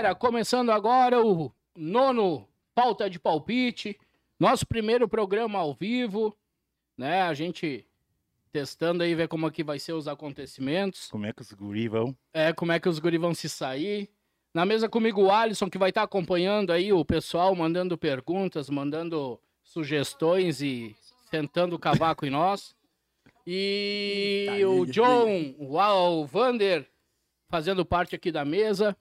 galera, começando agora o nono Pauta de Palpite, nosso primeiro programa ao vivo, né? A gente testando aí, ver como é que vai ser os acontecimentos. Como é que os guri vão? É, como é que os guri vão se sair. Na mesa comigo o Alisson, que vai estar acompanhando aí o pessoal, mandando perguntas, mandando sugestões e sentando o cavaco em nós. E Tá o. John, o Vander, fazendo parte aqui da mesa.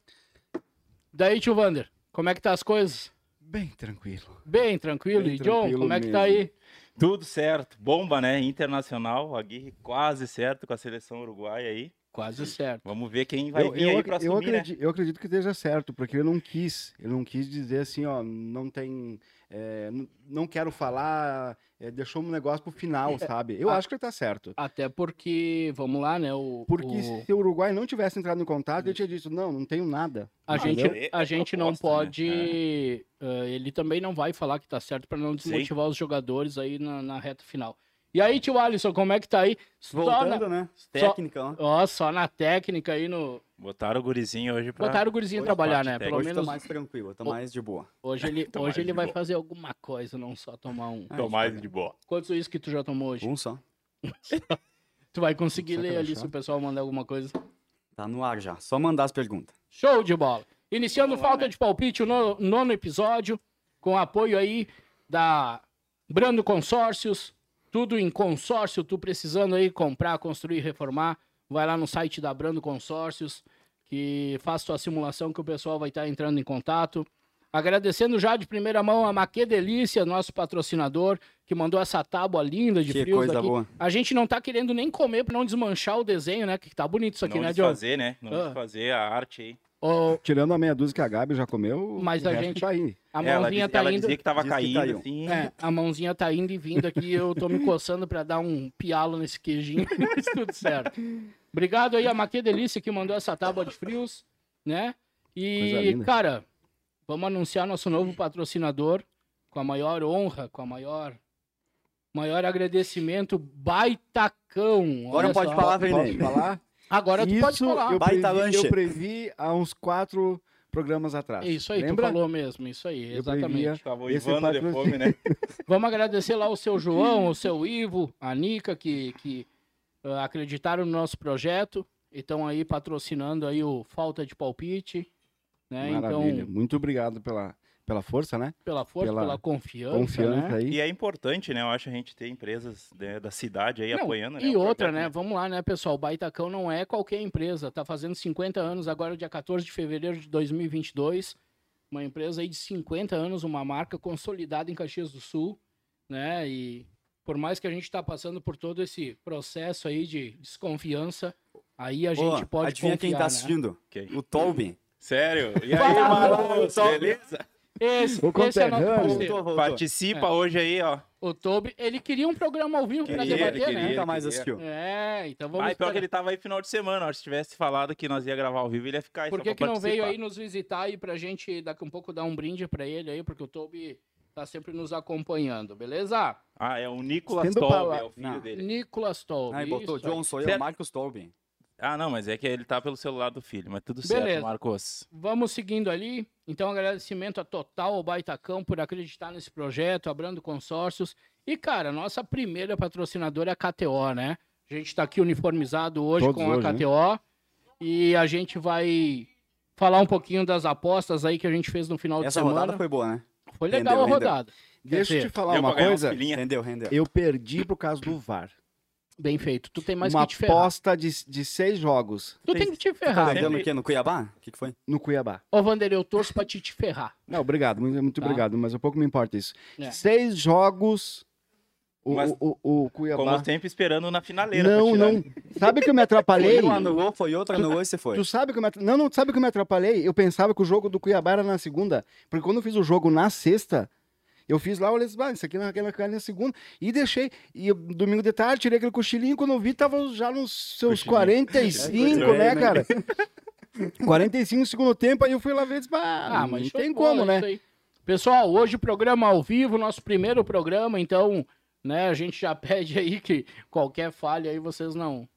Daí, tio Vander, como é que tá as coisas? Bem tranquilo. Bem tranquilo. Bem e John, tranquilo como é que tá mesmo. aí? Tudo certo. Bomba, né? Internacional. A Aguirre quase certo com a seleção uruguaia aí. Quase certo. Vamos ver quem vai Eu, vir eu, aí pra eu assumir, né? acredito, eu acredito que esteja certo, porque ele não quis. Ele não quis dizer assim, ó, não tem. é, não quero falar, é, deixou um negócio pro final, sabe? Eu a- acho que ele tá certo. Até porque, vamos lá, né? O, Porque o- se o Uruguai não tivesse entrado em contato, ele tinha dito, não, não tenho nada. A Ah, gente, é- a é gente não proposta, né? pode. eh, ele também não vai falar que tá certo para não Sim. desmotivar os jogadores aí na, na reta final. E aí, tio Alisson, como é que tá aí? Só Voltando, na, né? Técnica, ó. ó, só na técnica aí no. Botaram o gurizinho hoje pra... Botaram o gurizinho Hoje trabalhar, parte né? técnica. Pelo Hoje menos tô mais tranquilo, tô Ô. mais de boa. hoje ele, Tô hoje ele vai boa. fazer alguma coisa, não só tomar um. Ah, Tô mais de boa. Quantos uísques que tu já tomou hoje? Um só. Tu vai conseguir ler ali se o pessoal mandar alguma coisa. Tá no ar já. Só mandar as perguntas. Show de bola. Iniciando Vamos lá, falta né? de palpite, o no- nono episódio, com apoio aí da Brando Consórcios, tudo em consórcio, tu precisando aí comprar, construir, reformar, vai lá no site da Brando Consórcios, que faz tua simulação que o pessoal vai estar entrando em contato. Agradecendo já de primeira mão a Maque Delícia, nosso patrocinador, que mandou essa tábua linda de Que frios coisa aqui. boa. A gente não tá querendo nem comer para não desmanchar o desenho, né? Que tá bonito isso aqui, não né, Diogo? desfazer, né? Não Ah. desfazer a arte aí. Ô, Tirando a meia dúzia que a Gabi já comeu, Mas a gente- tá aí. a mãozinha diz- tá ela indo. dizia que tava que caindo, caiu. assim. É, a mãozinha tá indo e vindo aqui, eu tô me coçando pra dar um pialo nesse queijinho, mas tudo certo. Obrigado aí a Maque Delícia que mandou essa tábua de frios, né? E, cara, vamos anunciar nosso novo patrocinador com a maior honra, com a maior maior agradecimento, Baitacão. Agora Olha pode só. falar, Vernei. falar? Agora tu Isso pode falar. Eu Baita previ, lanche. eu previ há uns quatro programas atrás. É Isso aí, Lembra? tu falou mesmo, isso aí, Eu exatamente. previa. Tava de fome, né? Vamos agradecer lá o seu João, o seu Ivo, a Nica, que, que ah, acreditaram no nosso projeto e estão aí patrocinando aí o Falta de Palpite. Né? Maravilha. Então, Muito obrigado pela, pela força, né? pela força, pela pela, confiança. Confiança né? aí. E é importante, né? Eu acho a gente ter empresas né, da cidade aí Não, apoiando, né? E outra, projeto, né? Vamos lá, né, pessoal? O Baitacão não é qualquer empresa. Tá fazendo 50 anos agora, dia 14 de fevereiro de 2022. Uma empresa aí de 50 anos, uma marca consolidada em Caxias do Sul, né? E por mais que a gente está passando por todo esse processo aí de desconfiança, aí a gente Ô, pode adivinha confiar, quem tá né? assistindo? Ok. O Tolbin. Sério? E aí, Tolbi. beleza? Esse, O esse é nosso parceiro. Voltou, voltou. Participa hoje aí, ó. O Toby, ele queria um programa ao vivo Queria, debater, ele né? queria. Nunca mais assistiu. É, então vamos Ah, e pior que ele tava aí final de semana. ó. Se tivesse falado que nós ia gravar ao vivo, ele ia ficar aí Por só que, pra que não veio aí nos visitar aí pra gente daqui um pouco dar um brinde pra ele aí, porque o Toby tá sempre nos acompanhando, beleza? Ah, é o Nicolas pala- é o filho Não. dele. Nicolas Toby. Aí botou isso aí. John, sou eu, Certo. Marcos Tolbin. Ah, não, mas é que ele tá pelo celular do filho, mas tudo Beleza. certo, Marcos. Vamos seguindo ali. Então, agradecimento a total ao Baitacão por acreditar nesse projeto, abrindo consórcios. E, cara, nossa primeira patrocinadora é a KTO, né? A gente tá aqui uniformizado hoje Todos com hoje, a né? KTO. E a gente vai falar um pouquinho das apostas aí que a gente fez no final Essa de semana. rodada foi boa, né? Foi legal Rendeu, a rendeu. rodada. Deixa eu te falar uma coisa. Rendeu, rendeu. Eu perdi por causa do VAR. Bem feito. Tu tem mais uma que te ferrar. aposta de, de seis jogos Tu tem que te ferrar. Sempre- Rendeu no quê? No Cuiabá? O que, que foi? no Cuiabá. Ô, Vander, eu torço pra te, te ferrar. Não, obrigado, muito, muito Tá. obrigado, mas um pouco me importa isso. É. Seis jogos. O, Mas- o, o, o Cuiabá. Como sempre, esperando na finaleira. Não, não. Sabe que eu me atrapalhei? Um anulou, foi outro, anulou e você foi. Tu sabe que eu me atra- Não, não, sabe que eu me atrapalhei? Eu pensava que o jogo do Cuiabá era na segunda. Porque quando eu fiz o jogo na sexta, eu fiz lá, eu olhei ah, isso aqui na, na, na segunda. E deixei. E eu, domingo de tarde, tirei aquele cochilinho. Quando eu vi, tava já nos seus Cochilinho. 45, É, né, né? cara? 45 no segundo tempo, aí eu fui lá ver e disse, ah, Ah, mas não tem como, né? isso aí. Pessoal, hoje o programa ao vivo, nosso primeiro programa, então, né, a gente já pede aí que qualquer falha aí vocês não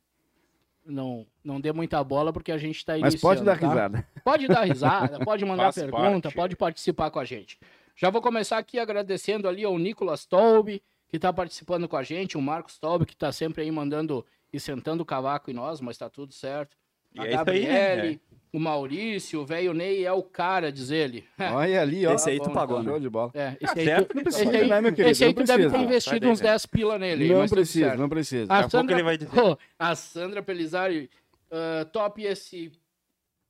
não, não dê muita bola, porque a gente tá Mas pode iniciando, dar tá? risada. Pode dar risada, pode mandar Faz pergunta, parte. pode participar com a gente. Já vou começar aqui agradecendo ali ao Nicolas Tolbe, que está participando com a gente, o Marcos Tolbe, que está sempre aí mandando e sentando o cavaco em nós, mas tá tudo certo. E a é isso aí, Gabriele, né? o Maurício, o velho Ney é o cara, diz ele. Olha ali, ó. Esse aí tu bom, pagou, Show né? de bola. É, esse Tá aí, certo, tu, não esse precisa, aí, né, meu querido? esse aí Não tu deve ter investido uns daí, 10 pila nele. Não precisa, não precisa. A Daqui a pouco Sandra, ele vai dizer. A Sandra Pelizari, ah, top esse.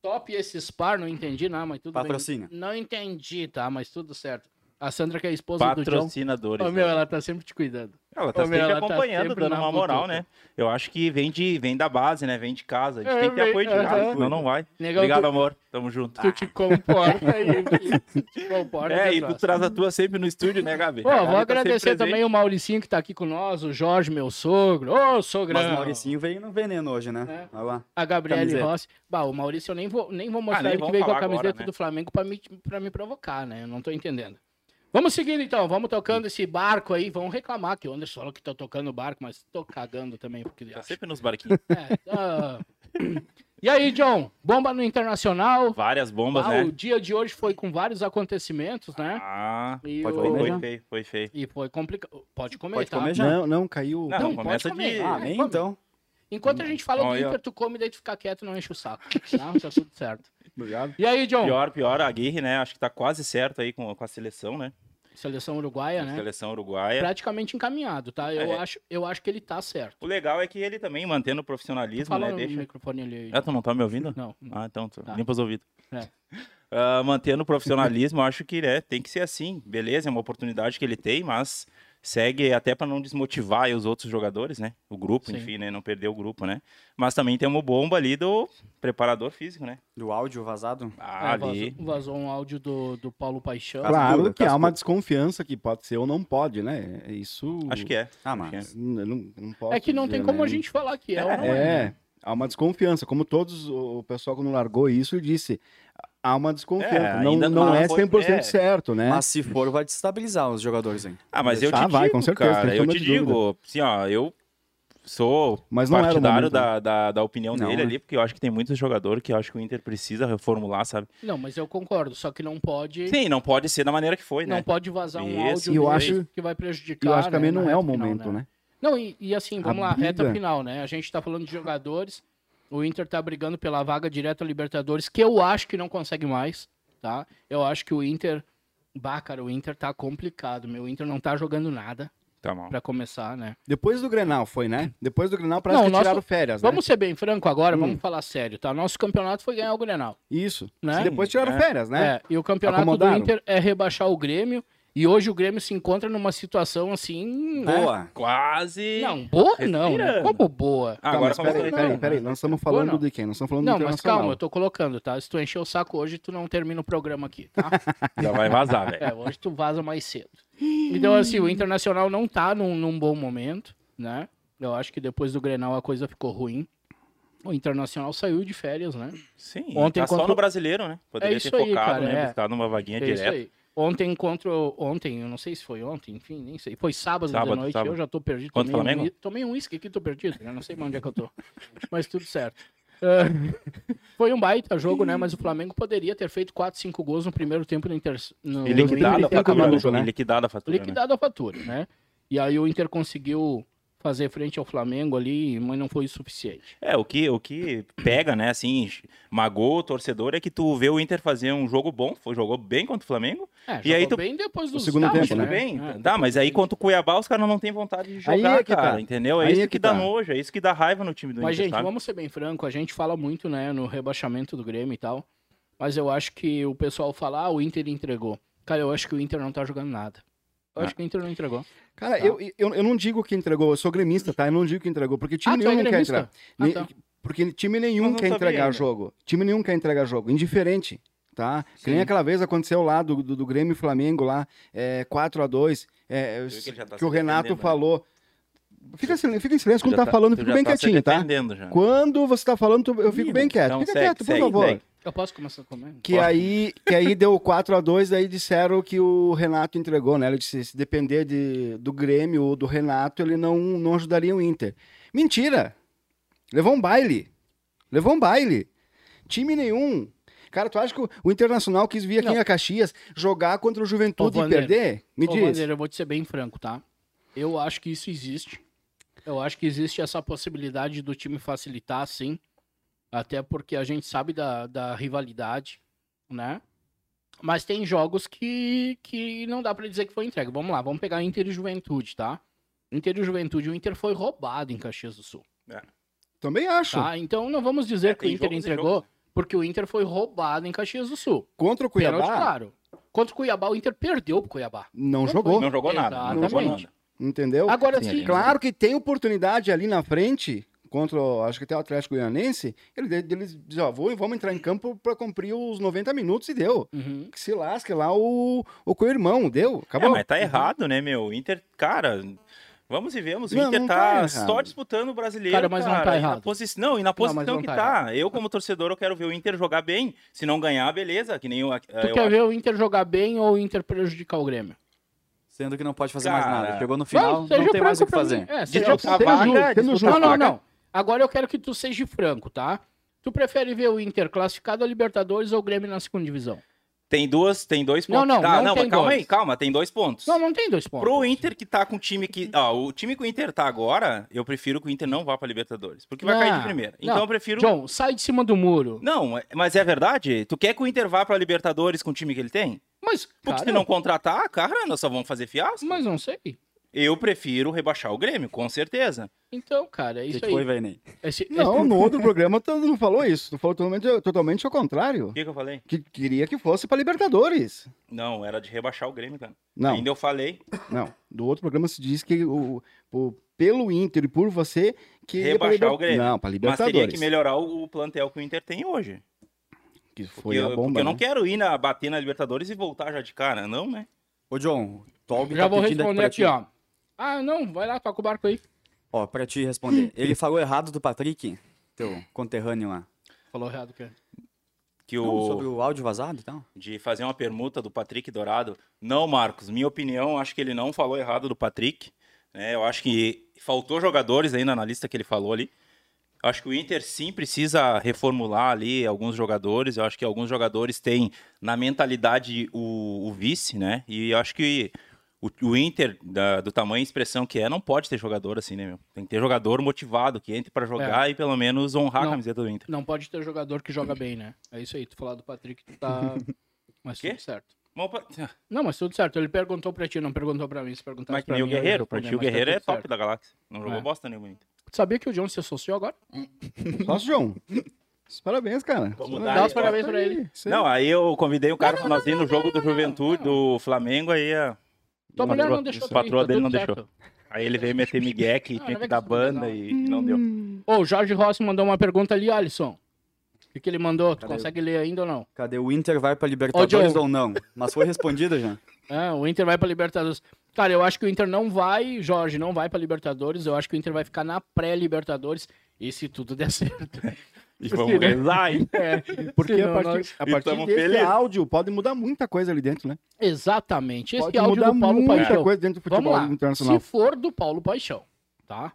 Top esse Spar, não entendi, não, mas tudo Patrocínio. bem. Não entendi, tá? Mas tudo certo. A Sandra, que é a esposa do John. Patrocinadores. Ô, meu, né? ela tá sempre te cuidando. Ela tá Ô, sempre ela tá acompanhando, sempre dando uma moral, né? Eu acho que vem, de, vem da base, né? Vem de casa. A gente É, tem que ter apoio de casa, senão não vai. Negão, Obrigado, tu- amor. Tamo junto. Tu te comporta aí. tu te comporta. É, que e tu traz a tua sempre no estúdio, né, Gabi? Pô, A vou tá agradecer também o Mauricinho que tá aqui com nós, o Jorge, meu sogro. Ô, sogrão. Mas o Mauricinho veio no veneno hoje, né? É. Olha lá. A Gabriele Camiseta. Rossi. Bah, o Maurício eu nem vou, nem vou mostrar Ah, nem ele que veio com a camiseta agora, né? do Flamengo pra me, pra me provocar, né? Eu não tô entendendo. Vamos seguindo então, vamos tocando esse barco aí. Vamos reclamar que o Anderson falou que tá tocando o barco, mas tô cagando também. Porque Tá acho. sempre nos barquinhos. É, tá. E aí, John? Bomba no Internacional. Várias bombas, Ah, né? O dia de hoje foi com vários acontecimentos, né? Ah, E, Pode o- comer foi feio, foi feio. e foi complicado. Pode comer, Pode tá? comer já? Não, não, caiu. Não, Não, começa pode comer. de... Ah, É, nem então. Enquanto a gente fala do Olha. Inter, tu come, daí tu fica quieto e não enche o saco. Tá? Tá tudo certo. Obrigado. E aí, John? Pior, pior, a Aguirre, né? Acho que tá quase certo aí com, com a seleção, né? Seleção uruguaia, né? Seleção uruguaia. Praticamente encaminhado, tá? Eu, É. acho, eu acho que ele tá certo. O legal é que ele também, mantendo o profissionalismo, Fala né? no Deixa... microfone ali. Ah, tu não tá me ouvindo? Não. Ah, então, tu- Tá. limpa os ouvidos. É. Ah, mantendo o profissionalismo, eu acho que né, tem que ser assim. Beleza, é uma oportunidade que ele tem, mas segue até para não desmotivar os outros jogadores, né? O grupo, Sim. enfim, né? Não perder o grupo, né? Mas também tem uma bomba ali do preparador físico, né? Do áudio vazado. Ah, É, ali. vazou, vazou um áudio do, do Paulo Paixão. Claro que há uma desconfiança que pode ser ou não pode, né? Isso. Acho que é. Ah, Acho que é. mas. Não, não, É que não dizer, tem como né? a gente falar que é ou não é. É, há uma desconfiança. Como todos, o pessoal quando largou isso disse, há uma desconfiança. É, não não não é foi- 100% é. certo, né? Mas se for, vai destabilizar os jogadores, hein? Ah, mas eu Ah, te vai, digo, com certeza, cara, eu te digo, assim, ó, eu sou Mas não partidário momento, né? da, da, da opinião Não, dele né? ali, porque eu acho que tem muitos jogadores que eu acho que o Inter precisa reformular, sabe? Não, mas eu concordo. Só que não pode. Sim, não pode ser da maneira que foi, Não né? pode vazar um Isso, áudio e eu acho- que vai prejudicar. Eu acho que né, também não é o reta final, momento, né? Não, e, e assim, vamos A lá, reta final, né? A gente tá falando de jogadores. O Inter tá brigando pela vaga direta à Libertadores, que eu acho que não consegue mais, tá? Eu acho que o Inter. Bah, cara, o Inter tá complicado. Meu, o Inter não tá jogando nada, Tá mal. pra começar, né? Depois do Grenal foi, né? Depois do Grenal parece Não, que nosso- tiraram férias, né? Vamos ser bem franco agora, Hum. vamos falar sério, tá? Nosso campeonato foi ganhar o Grenal, Isso. né? Depois tiraram é. férias, né? É, e o campeonato do Inter é rebaixar o Grêmio. E hoje o Grêmio se encontra numa situação assim. né? Boa. Quase. Não, boa não, né? Como boa? Ah, agora mas peraí, peraí, peraí. Nós estamos falando não. de quem? Nós estamos falando Não, do mas Internacional. calma, eu tô colocando, tá? Se tu encher o saco hoje, tu não termina o programa aqui, tá? Já vai vazar, velho. É, hoje tu vaza mais cedo. Então, assim, o Internacional não tá num, num bom momento, né? Eu acho que depois do Grenal a coisa ficou ruim. O Internacional saiu de férias, né? Sim, Ontem tá só contra- no brasileiro, né? Poderia É isso ter aí, focado, cara, né? é. Buscar numa vaguinha É isso direta. aí. Ontem contra. Ontem, eu não sei se foi ontem, enfim, nem sei. Foi sábado, Sábado, de noite, sábado. eu já tô perdido. Contra o tomei, um, Flamengo? whi- tomei um uísque aqui, tô perdido. Eu não sei mais onde é que eu tô. Mas tudo certo. Ah, foi um baita jogo, né? Mas o Flamengo poderia ter feito 4, 5 gols no primeiro tempo no Inter. No, E no liquidado a fatura, minutos, né? né? A fatura, né? liquidado a fatura, né? E aí o Inter conseguiu fazer frente ao Flamengo ali, mas não foi o suficiente. É, o que, o que pega, né, assim, magoa o torcedor é que tu vê o Inter fazer um jogo bom, foi, jogou bem contra o Flamengo. É, E aí jogou tu- bem depois do segundo tempo, tudo né? bem, É, tá, mas aí contra o Cuiabá os caras não têm vontade de Aí jogar, é que cara, tá. entendeu? É Aí isso é que, que dá tá. nojo, é isso que dá raiva no time do Mas, Inter, gente, sabe? vamos ser bem franco, a gente fala muito, né, no rebaixamento do Grêmio e tal, mas eu acho que o pessoal fala, ah, o Inter entregou. Cara, eu acho que o Inter não tá jogando nada. Eu Ah. acho que o Inter não entregou. Cara, Tá. eu, eu, eu não digo que entregou, eu sou gremista, tá? Eu não digo que entregou, porque time Ah, é nenhum quer gremista? entrar. Ah, tá. Porque time nenhum não quer entregar ainda. jogo. Time nenhum quer entregar jogo. Indiferente, tá? Que nem Sim. aquela vez aconteceu lá do, do, do Grêmio e Flamengo lá, é, 4x2, é, que tá que o Renato né? falou. Fica, fica em silêncio quando Já tá, falando, já bem tá quietinho, tá? já. Quando você tá falando, eu fico bem quieto. Então fica segue, quieto, por segue, favor. segue. Eu posso começar a comer? Que aí, que aí deu 4x2, daí disseram que o Renato entregou, né? Ele disse, se depender de, do Grêmio ou do Renato, ele não, não ajudaria o Inter. Mentira! Levou um baile. Levou um baile. Time nenhum. Cara, tu acha que o, o Internacional quis vir aqui Não. em Caxias jogar contra o Juventude Ô, e perder? Me Ô, diz. Vander, eu vou te ser bem franco, tá? Eu acho que isso existe. Eu acho que existe essa possibilidade do time facilitar, sim. Até porque a gente sabe da, da rivalidade, né? Mas tem jogos que, que não dá pra dizer que foi entregue. Vamos lá, vamos pegar Inter e Juventude, tá? Inter e Juventude, o Inter foi roubado em Caxias do Sul. Também acho. Tá? Então não vamos dizer É, que o Inter entregou, jogos. porque o Inter foi roubado em Caxias do Sul. Contra o Pênalti, Cuiabá, claro. Contra o Cuiabá, o Inter perdeu pro Cuiabá. não Não jogou. Não jogou nada. Não jogou Exatamente. nada. Entendeu? Agora Sim. Claro que tem oportunidade ali na frente contra, o- acho que até o Atlético Goianense. Ele, eles dizem, ó, vou, vamos entrar em campo para cumprir os 90 minutos e deu. Uhum. Que se lasque lá o, o co-irmão, deu. É, Acabou. mas tá errado, né, meu? O Inter, cara, vamos e vemos. O Não, Inter não tá, tá só disputando o brasileiro. Cara, mas não tá e na errado. posi- Não, e na posição não que tá tá. Eu, como torcedor, eu quero ver o Inter jogar bem. Se não ganhar, beleza. Que nem o. Tu quer ver o Inter jogar bem ou o Inter prejudicar o Grêmio? Sendo que não pode fazer Cara, mais nada. Chegou no final, Não, seja não tem mais o que fazer. mim. É, seja Disputar franco. a vaga, justo, sendo disputar justo. a Não, não, não. Agora eu quero que tu seja franco, tá? Tu prefere ver o Inter classificado a Libertadores ou o Grêmio na segunda divisão? Tem duas, tem dois Não, pontos. não, Tá, não tem mas calma dois. aí, calma, tem dois pontos. Não, não tem dois pontos. Pro Inter que tá com o time que. Ó, o time que o Inter tá agora, eu prefiro que o Inter não vá pra Libertadores. Porque vai Não, cair de primeira. Então não. eu prefiro. John, sai de cima do muro. Não, é- mas é verdade? Tu quer que o Inter vá pra Libertadores com o time que ele tem? Mas, Porque cara, se não contratar, cara, nós só vamos fazer fiasco. mas não sei. Eu prefiro rebaixar o Grêmio, com certeza. Então, cara, é isso que, que aí. foi, Veinei? Esse- Não, no outro programa tu não falou isso. Tu falou totalmente, totalmente ao contrário. O que, que eu falei? Que queria que fosse para Libertadores. Não, era de rebaixar o Grêmio, cara. Não, Ainda eu falei. não. Do outro programa se diz que o, o- pelo Inter e por você que pra Rebaixar Liber- o Grêmio. Não, para Mas Libertadores. teria que melhorar o, plantel que o Inter tem hoje. Que Porque, foi a eu, bomba. porque eu não né? quero ir na, bater na Libertadores e voltar já de cara, não, né? Ô, John, Já tá vou responder pra aqui, ti. ó. Ah, não, vai lá, toca o barco aí. Ó, pra te responder. Ele falou errado do Patrick, teu conterrâneo lá. Falou errado, cara. Que Não, o... sobre o áudio vazado e tal. de fazer uma permuta do Patrick Dourado. Não, Marcos, minha opinião, acho que ele não falou errado do Patrick. né? eu acho que faltou jogadores ainda na lista que ele falou ali. Acho que o Inter sim precisa reformular ali alguns jogadores. Eu acho que alguns jogadores têm na mentalidade o, o vice, né? E eu acho que o, o Inter, da- do tamanho e expressão que é, não pode ter jogador assim, né, meu? Tem que ter jogador motivado, que entre pra jogar e pelo menos honrar Não. a camiseta do Inter. Não pode ter jogador que joga bem, né? É isso aí, tu falar do Patrick, tu tá... Mas Quê? tudo certo. O Não, mas tudo certo. Ele perguntou pra ti, não perguntou pra mim. Se perguntasse Mas que pra nem o mim, ia Guerreiro. Pra ti o tá Guerreiro é tudo top certo. da galáxia. Não jogou É. bosta nenhuma Inter. Sabia que o John se associou agora? Nossa, João. Parabéns, cara. Vamos Dá dar os parabéns pra ele. Aí. Não, aí eu convidei o cara pra nós ir no jogo do Juventude, do Flamengo, aí a, Tua O mulher não deixou tu ir, patroa tá dele não certo. deixou. aí ele veio meter migué que Ah, tinha não que dar que banda legal. e não deu. Ô, o Jorge Rossi mandou uma pergunta ali, Alisson. O que, que ele mandou? Tu Cadê? consegue ler ainda ou não? Cadê o Inter vai pra Libertadores John. ou não? Mas foi respondida já. É, o Inter vai pra Libertadores. Cara, eu acho que o Inter não vai, Jorge, não vai pra Libertadores. Eu acho que o Inter vai ficar na pré-Libertadores. E se tudo der certo. E vamos rezar, hein? É, Porque senão a partir, nós- a partir desse feliz. áudio pode mudar muita coisa ali dentro, né? Exatamente. Esse pode áudio mudar do Paulo muita Paixão. coisa dentro do Vamos futebol lá. internacional. Se for do Paulo Paixão, tá?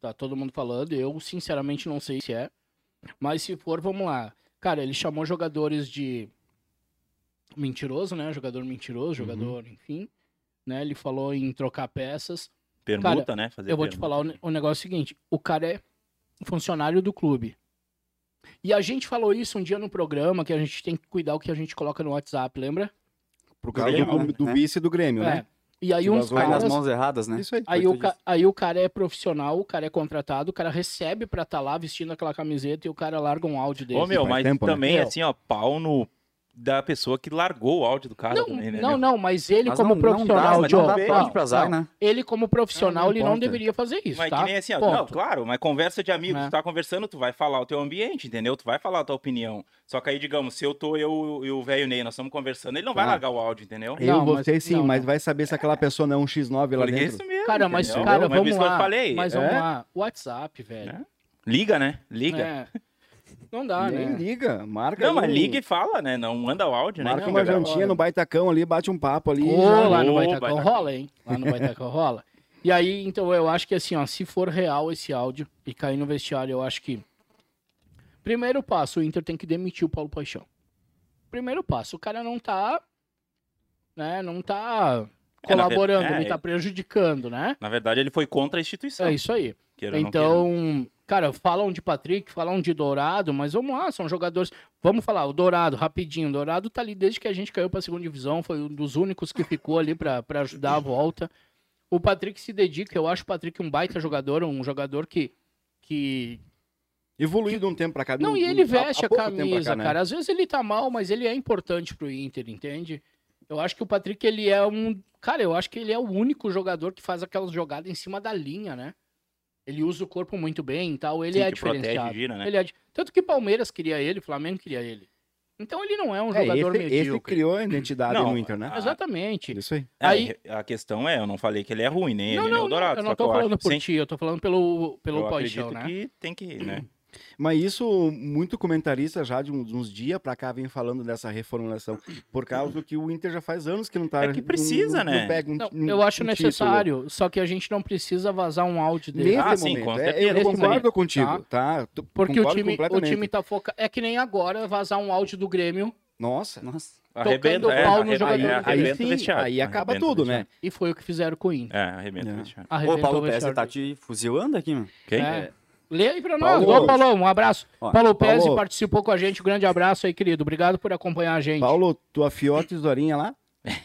Tá todo mundo falando. Eu, sinceramente, não sei se é. Mas se for, vamos lá. Cara, ele chamou jogadores de mentiroso, né? Jogador mentiroso, jogador, enfim. Né? Ele falou em trocar peças. Permuta, né? Fazer Eu vou te permuta. falar o, ne- o negócio seguinte: o cara é funcionário do clube. E a gente falou isso um dia no programa, que a gente tem que cuidar o que a gente coloca no WhatsApp, lembra? Causa Grêmio, do, do né? vice do Grêmio, É. né? E aí uns Vai nas caras. mãos erradas, né? Isso aí. Aí o, ca- aí o cara é profissional, o cara é contratado, o cara recebe pra estar lá vestindo aquela camiseta e o cara larga um áudio dele. Ô, meu, mas tempo, né? também, Meu. assim, ó, pau no da pessoa que largou o áudio do cara não, também, né? não, meu? não, mas ele Mas como não- não dá, profissional, não dá pra azar, não, né? ele como profissional, Não, não ele não deveria fazer isso, Mas tá? que nem assim, ó, não, claro, mas conversa de amigos, É. tu tá conversando, tu vai falar o teu ambiente, entendeu? Tu vai falar a tua opinião. Só que aí, digamos, se eu tô, eu e o velho Ney, nós estamos conversando, ele não vai Ah. largar o áudio, entendeu? Eu, Não, mas- você sim, não, mas não. vai saber se aquela pessoa não é um X9 lá Por dentro. isso mesmo, Cara, mas, entendeu? cara, Mas vamos isso que eu lá. falei. Mas É? vamos lá. WhatsApp, velho. É. Liga, né? Liga. É. Não dá, Nem né? liga, marca Não, aí mas liga e fala, né? Não manda o áudio, né? Marca uma jantinha no baitacão ali, bate um papo ali. Ô, já- lá no Baitacão Baitacão. rola, hein? Lá no Baitacão rola. E aí, então, eu acho que assim, ó, se for real esse áudio e cair no vestiário, eu acho que. Primeiro passo, o Inter tem que demitir o Paulo Paixão. Primeiro passo, o cara não tá. Né, não tá É, colaborando, é, ele tá ele- prejudicando, né? Na verdade, ele foi contra a instituição. É isso aí. Queira Então, cara, falam de Patrick, falam de Dourado, mas vamos lá, são jogadores. Vamos falar, o Dourado, rapidinho. O Dourado tá ali desde que a gente caiu pra segunda divisão, foi um dos únicos que ficou ali pra pra ajudar a volta. O Patrick se dedica, eu acho o Patrick um baita jogador, um jogador que. que... Evoluiu de um tempo pra cá. Não, um- e ele veste a pra camisa, cá, né? cara. Às vezes ele tá mal, mas ele é importante pro Inter, entende? Eu acho que o Patrick, ele é um. Cara, eu acho que ele é o único jogador que faz aquelas jogadas em cima da linha, né? Ele usa o corpo muito bem e tal. Ele Sim, é que protege, diferenciado. gira, né? Ele é Tanto que Palmeiras queria ele, Flamengo queria ele. Então ele não é um É, jogador esse, esse medíocre. criou a identidade Não, no Inter, né? a- Exatamente. Isso aí. É, Aí- A questão é, eu não falei que ele é ruim, nem Não, ele, nem não, o não, Dourado. eu não tô falando acho- por sim, ti, eu tô falando pelo, pelo eu paixão, acredito né? que tem que, né? Mas isso, muito comentarista já de uns, dias pra cá vem falando dessa reformulação. Por causa do que o Inter já faz anos que não tá. É que precisa, não, né? Não pega um, Não, um- eu acho um título. necessário, só que a gente não precisa vazar um áudio dele. Nesse Ah, sim, momento. com É, eu Nesse concordo momento, contigo, tá? Tu- Porque o time, o time tá focado. É que nem agora vazar um áudio do Grêmio Nossa. Nossa. Arrebenta, o é, pau no arre- jogador. aí Aí, arrebenta sim, vestiário. aí acaba Arrebenta tudo, né? vestiário. e foi o que fizeram com o Inter. É, arrebenta É. o vestiário. Ô, Paulo o Pérez, tá te fuzilando aqui, mano. Quem? É. Lê aí pra nós. Paulo. Ô, Paulão, um abraço. Ó, Paulo Pérez Paulo. participou com a gente. Um grande abraço aí, querido. Obrigado por acompanhar a gente. Paulo, tua fiote Dorinha lá?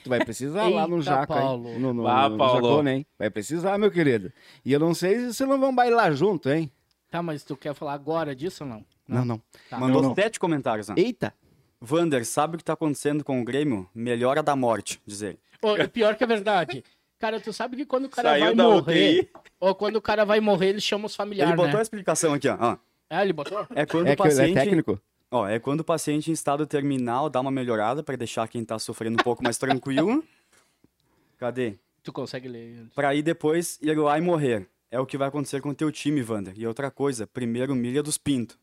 Tu vai precisar lá no Eita, Jaca, Paulo. hein? No, no, Vá, no Paulo. Jacone, hein? Vai precisar, meu querido. E eu não sei se vocês não vão bailar junto, hein? Tá, mas tu quer falar agora disso ou não? Não, não. Tá. Mandou não. sete comentários, né? Eita! Vander, sabe o que tá acontecendo com o Grêmio? Melhora da morte, diz ele. Ô, e pior que é verdade. Cara, tu sabe que quando o cara Saiu vai morrer, UTI. ou quando o cara vai morrer, eles chamam os Ele familiares, botou a né? explicação aqui, ó. ó. É, ele botou? É quando É o que ele é paciente. técnico? Ó, é quando o paciente em estado terminal dá uma melhorada pra deixar quem tá sofrendo um pouco mais tranquilo. Cadê? Tu consegue ler. Pra aí depois ir lá e morrer. É o que vai acontecer com o teu time, Vander. E outra coisa, primeiro milha dos pinto.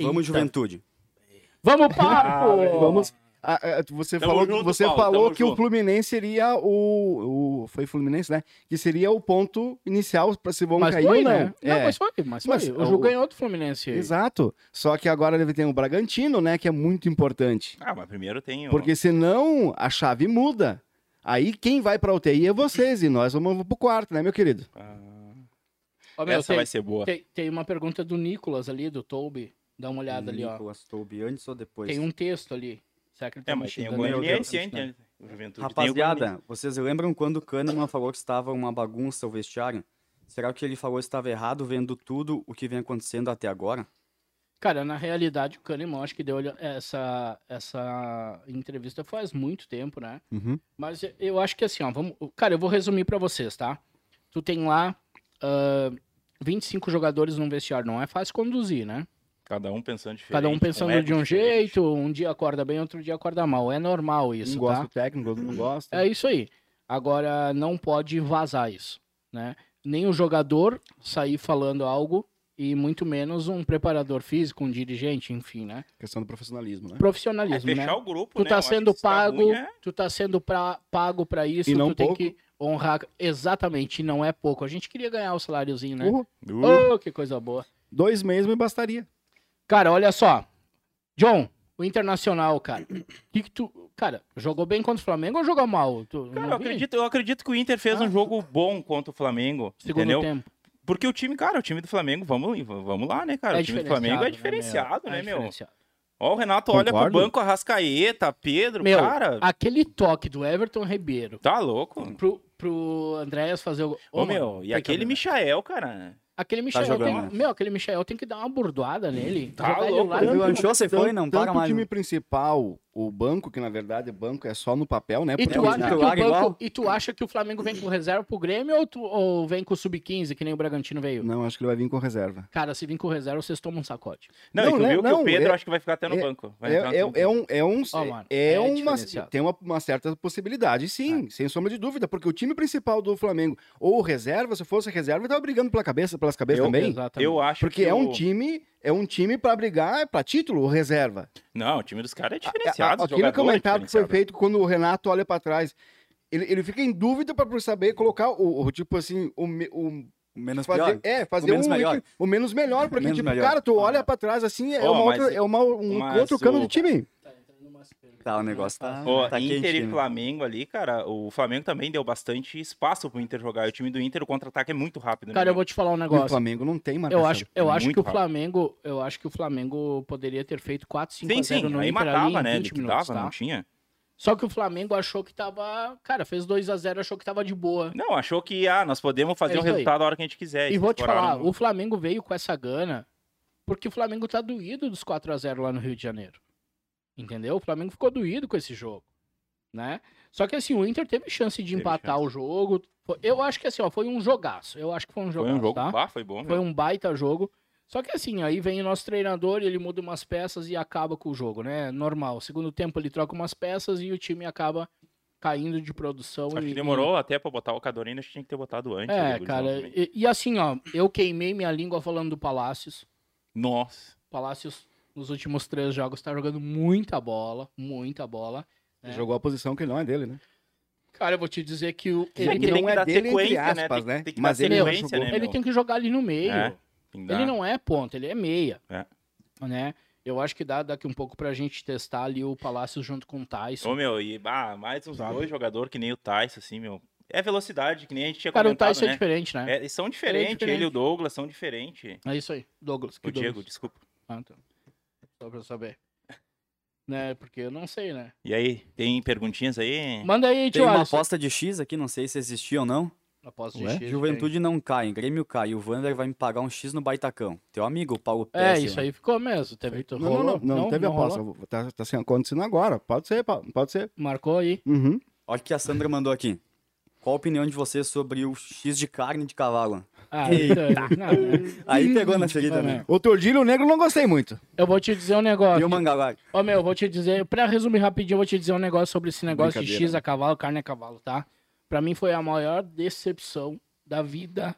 Vamos, Eita. juventude. Vamos, papo! Vamos. Você Tamo falou, junto, você Paulo, falou tamo que o junto. Fluminense seria o, o. Foi Fluminense, né? Que seria o ponto inicial pra se vão Mas cair foi, ou não. né? Não, É. mas foi, mas foi. Mas o jogo o- ganhou do Fluminense. Exato. Só que agora ele tem o Bragantino, né? Que é muito importante. Ah, mas primeiro tem o... Porque senão a chave muda. Aí quem vai pra UTI é vocês e nós vamos pro quarto, né, meu querido? Ah, Ó, meu, Essa tem, vai ser boa. tem, tem uma pergunta do Nicolas ali, do Toby. Dá uma olhada ali, ó. Nicolas Toube, antes ou depois? Tem um texto ali. Será que ele tá É, mas tem o Goianiense. Tem o Rapaziada, vocês lembram quando o Kahneman falou que estava uma bagunça o vestiário? Será que que ele falou estava errado vendo tudo o que vem acontecendo até agora? Cara, na realidade, o Kahneman acho que deu essa, essa entrevista faz muito tempo, né? Uhum. Mas eu acho que assim, ó, vamos. Cara, eu vou resumir pra vocês, tá? Tu tem lá ah, 25 jogadores num vestiário, não é fácil conduzir, né? Cada um pensando diferente. Cada um pensando de um diferente. jeito, um dia acorda bem, outro dia acorda mal. É normal isso, um gosta tá? do técnico, outro não gosta. É isso aí. Agora, não pode vazar isso, né? Nem o jogador sair falando algo e muito menos um preparador físico, um dirigente, enfim, né? Questão do profissionalismo, né? É, Profissionalismo, fechar né? o grupo, Tu né? tá sendo tá pago, é- tu tá sendo pra, pago pra isso, E não tu tem pouco. que honrar. Exatamente, e não é pouco. A gente queria ganhar o saláriozinho, né? Uhum. Uh, Oh, que coisa boa. Dois meses me bastaria. Cara, olha só. John, o Internacional, cara. Que que tu, cara, jogou bem contra o Flamengo ou jogou mal? Tu, Cara, eu acredito, eu acredito que o Inter fez Ah. um jogo bom contra o Flamengo, Segundo entendeu? tempo. Porque o time, cara, o time do Flamengo, vamos, vamos lá, né, cara? o time do Flamengo é diferenciado, né, meu? diferenciado. Ó, o Renato olha pro banco, Arrascaeta, Pedro, Meu, cara, aquele toque do Everton Ribeiro tá louco. pro, pro Andréas fazer o. Ô, Ô, meu, e aquele. Michael, cara. Aquele Michel jogando, tem, né? meu, aquele Michel tem que dar uma burdoada nele. Tá louco, lá né? Viu? Anchou, você foi, não tanto mais. o time principal, o banco, que na verdade banco é só no papel, né? E tu, acha que o banco- igual? e tu acha que o Flamengo vem com reserva pro Grêmio ou, tu- ou vem com o Sub-15, que nem o Bragantino veio? Não, acho que ele vai vir com reserva. Cara, se vir com reserva, vocês tomam um sacode. Não, Não, e tu né? viu que Não, o Pedro é- acho que vai ficar até no é- banco. Vai É, é, é um, é um, Ó, mano, é é uma, tem uma, uma certa possibilidade, sim, sem sombra de dúvida, porque o time principal do Flamengo ou reserva, se fosse reserva, tava brigando pela cabeça, pelas cabeças Eu- também. Exatamente. Eu acho Porque que é um o- time, é um time para brigar para título ou reserva. Não, o time dos caras é A- diferenciado. a- Aquele jogador é comentário que foi feito quando o Renato olha para trás. Ele, ele fica em dúvida pra saber colocar o, o, tipo assim, o, o Menos fazer, pior. é, fazer O menos um melhor. o menos melhor, porque Menos tipo, melhor. cara, tu olha pra trás assim, é, Ó, uma mas- outra, é uma, um outro cano o- de time. Tá, o negócio tá, Ó, tá Inter quente, e né? Flamengo ali, cara, o Flamengo também deu bastante espaço pro Inter jogar. O time do Inter, o contra-ataque é muito rápido, né? Cara, eu vou te falar um O negócio. Flamengo não tem marcação. Eu acho, eu acho Muito que o rápido. Flamengo, eu acho que o Flamengo poderia ter feito 4, 5 Sim, a 0 sim, no aí Inter ali matava, em né? 20 Liquidava, minutos, tá? não tinha. Só que o Flamengo achou que tava, cara, fez 2 a 0, achou que tava de boa. Não, achou que, ah, nós podemos fazer É o aí. resultado a hora que a gente quiser. E vou te falar, no- o Flamengo veio com essa gana porque o Flamengo tá doído dos 4 a 0 lá no Rio de Janeiro. Entendeu? O Flamengo ficou doído com esse jogo, né? Só que assim, o Inter teve chance de Teve empatar chance. o jogo. Foi- Eu acho que assim, ó, foi um jogaço. Eu acho que foi um Foi jogaço, um jogo, tá? bah, foi bom. Foi meu. um baita jogo. Só que assim, aí vem o nosso treinador e ele muda umas peças e acaba com o jogo, né? Normal. Segundo tempo ele troca umas peças e o time acaba caindo de produção. Acho e- que demorou até pra botar o Cadorino, acho que tinha que ter botado antes. É, o cara. E, e assim, ó, eu queimei minha língua falando do Palácios. Nossa. Palácios, nos últimos três jogos, tá jogando muita bola, muita bola. É. Jogou a posição que não é dele, né? Cara, eu vou te dizer que o, É ele, que não tem que é dar dele, entre né? aspas, Tem- né? tem que Mas dar ele jogou. né, ele tem que jogar ali no meio. É, tem. Ele não é ponta, ele é meia. É. Né? Eu acho que dá daqui um pouco pra gente testar ali o Palácios junto com o Tyson. Ô, meu, e ah, mais uns Sabe? dois jogadores que nem o Tyson, assim, meu. É velocidade, que nem a gente tinha Cara, o comentado, Tyson é né? diferente, né? É, eles são diferentes, diferente. ele e o Douglas são diferentes. É, isso aí, Douglas. que O Diego, Douglas? desculpa. Ah, tá. Só pra eu saber. Né, porque eu não sei, né? E aí, tem perguntinhas aí? Manda aí, Tem tio uma Alisson. aposta de X aqui, não sei se existiu ou não. Aposta de Ué? X, Juventude não cai, Grêmio cai. E o Vander vai me pagar um X no Baitacão. Teu amigo, o Paulo tem. É, Pesce, isso né? aí ficou mesmo. Teve, Não, não, rolou? não, não, teve aposta. rolou? Tá, tá sendo acontecendo agora. Pode ser, pa- pode ser. Marcou aí. Uhum. Olha o que a Sandra mandou aqui. Qual a opinião de vocês sobre o X de carne de cavalo? Ah, Eita. não, né? Aí pegou na ferida, né? né? O Tordilho Negro não gostei muito. Eu vou te dizer um E negócio. o Mangalá? Ó, meu, eu vou te dizer, pra resumir rapidinho, eu vou te dizer um negócio sobre esse negócio de X a cavalo, carne a cavalo, tá? Pra mim foi a maior decepção da vida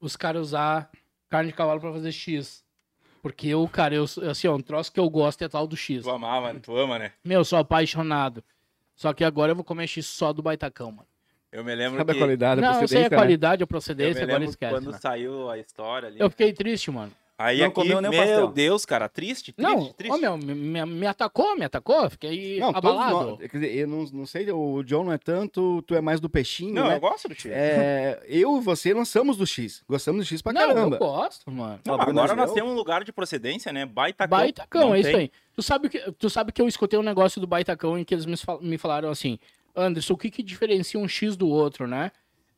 os caras usar carne de cavalo pra fazer X. Porque eu, cara, eu, assim, ó, um troço que eu gosto é tal do X. Tu amava, né? tu ama, né? Meu, sou apaixonado. Só que agora eu vou comer X só do baitacão, mano. Eu me lembro Sabe a que... qualidade, a Não, eu sei a procedência, né? qualidade, a Eu me procedência, agora esquece. quando né? saiu a história ali. Eu fiquei triste, mano. Aí Não aqui, comeu nem meu pastel. Deus, cara, triste, triste, Não, triste. ó, meu, me, me- atacou, me atacou, fiquei Não, abalado. nós, quer dizer, eu não, não sei, o John não é tanto, tu é mais do peixinho, Não, né? eu gosto do X. É, eu e você não somos do X. Gostamos do X pra Não, caramba. eu gosto, mano. Não, agora nós temos um lugar de procedência, né? Baitacão. Baitacão, é isso tem. aí. Tu sabe, que, tu sabe que eu escutei um negócio do Baitacão em que eles me falaram assim, Anderson, o que, que diferencia um X do outro, né?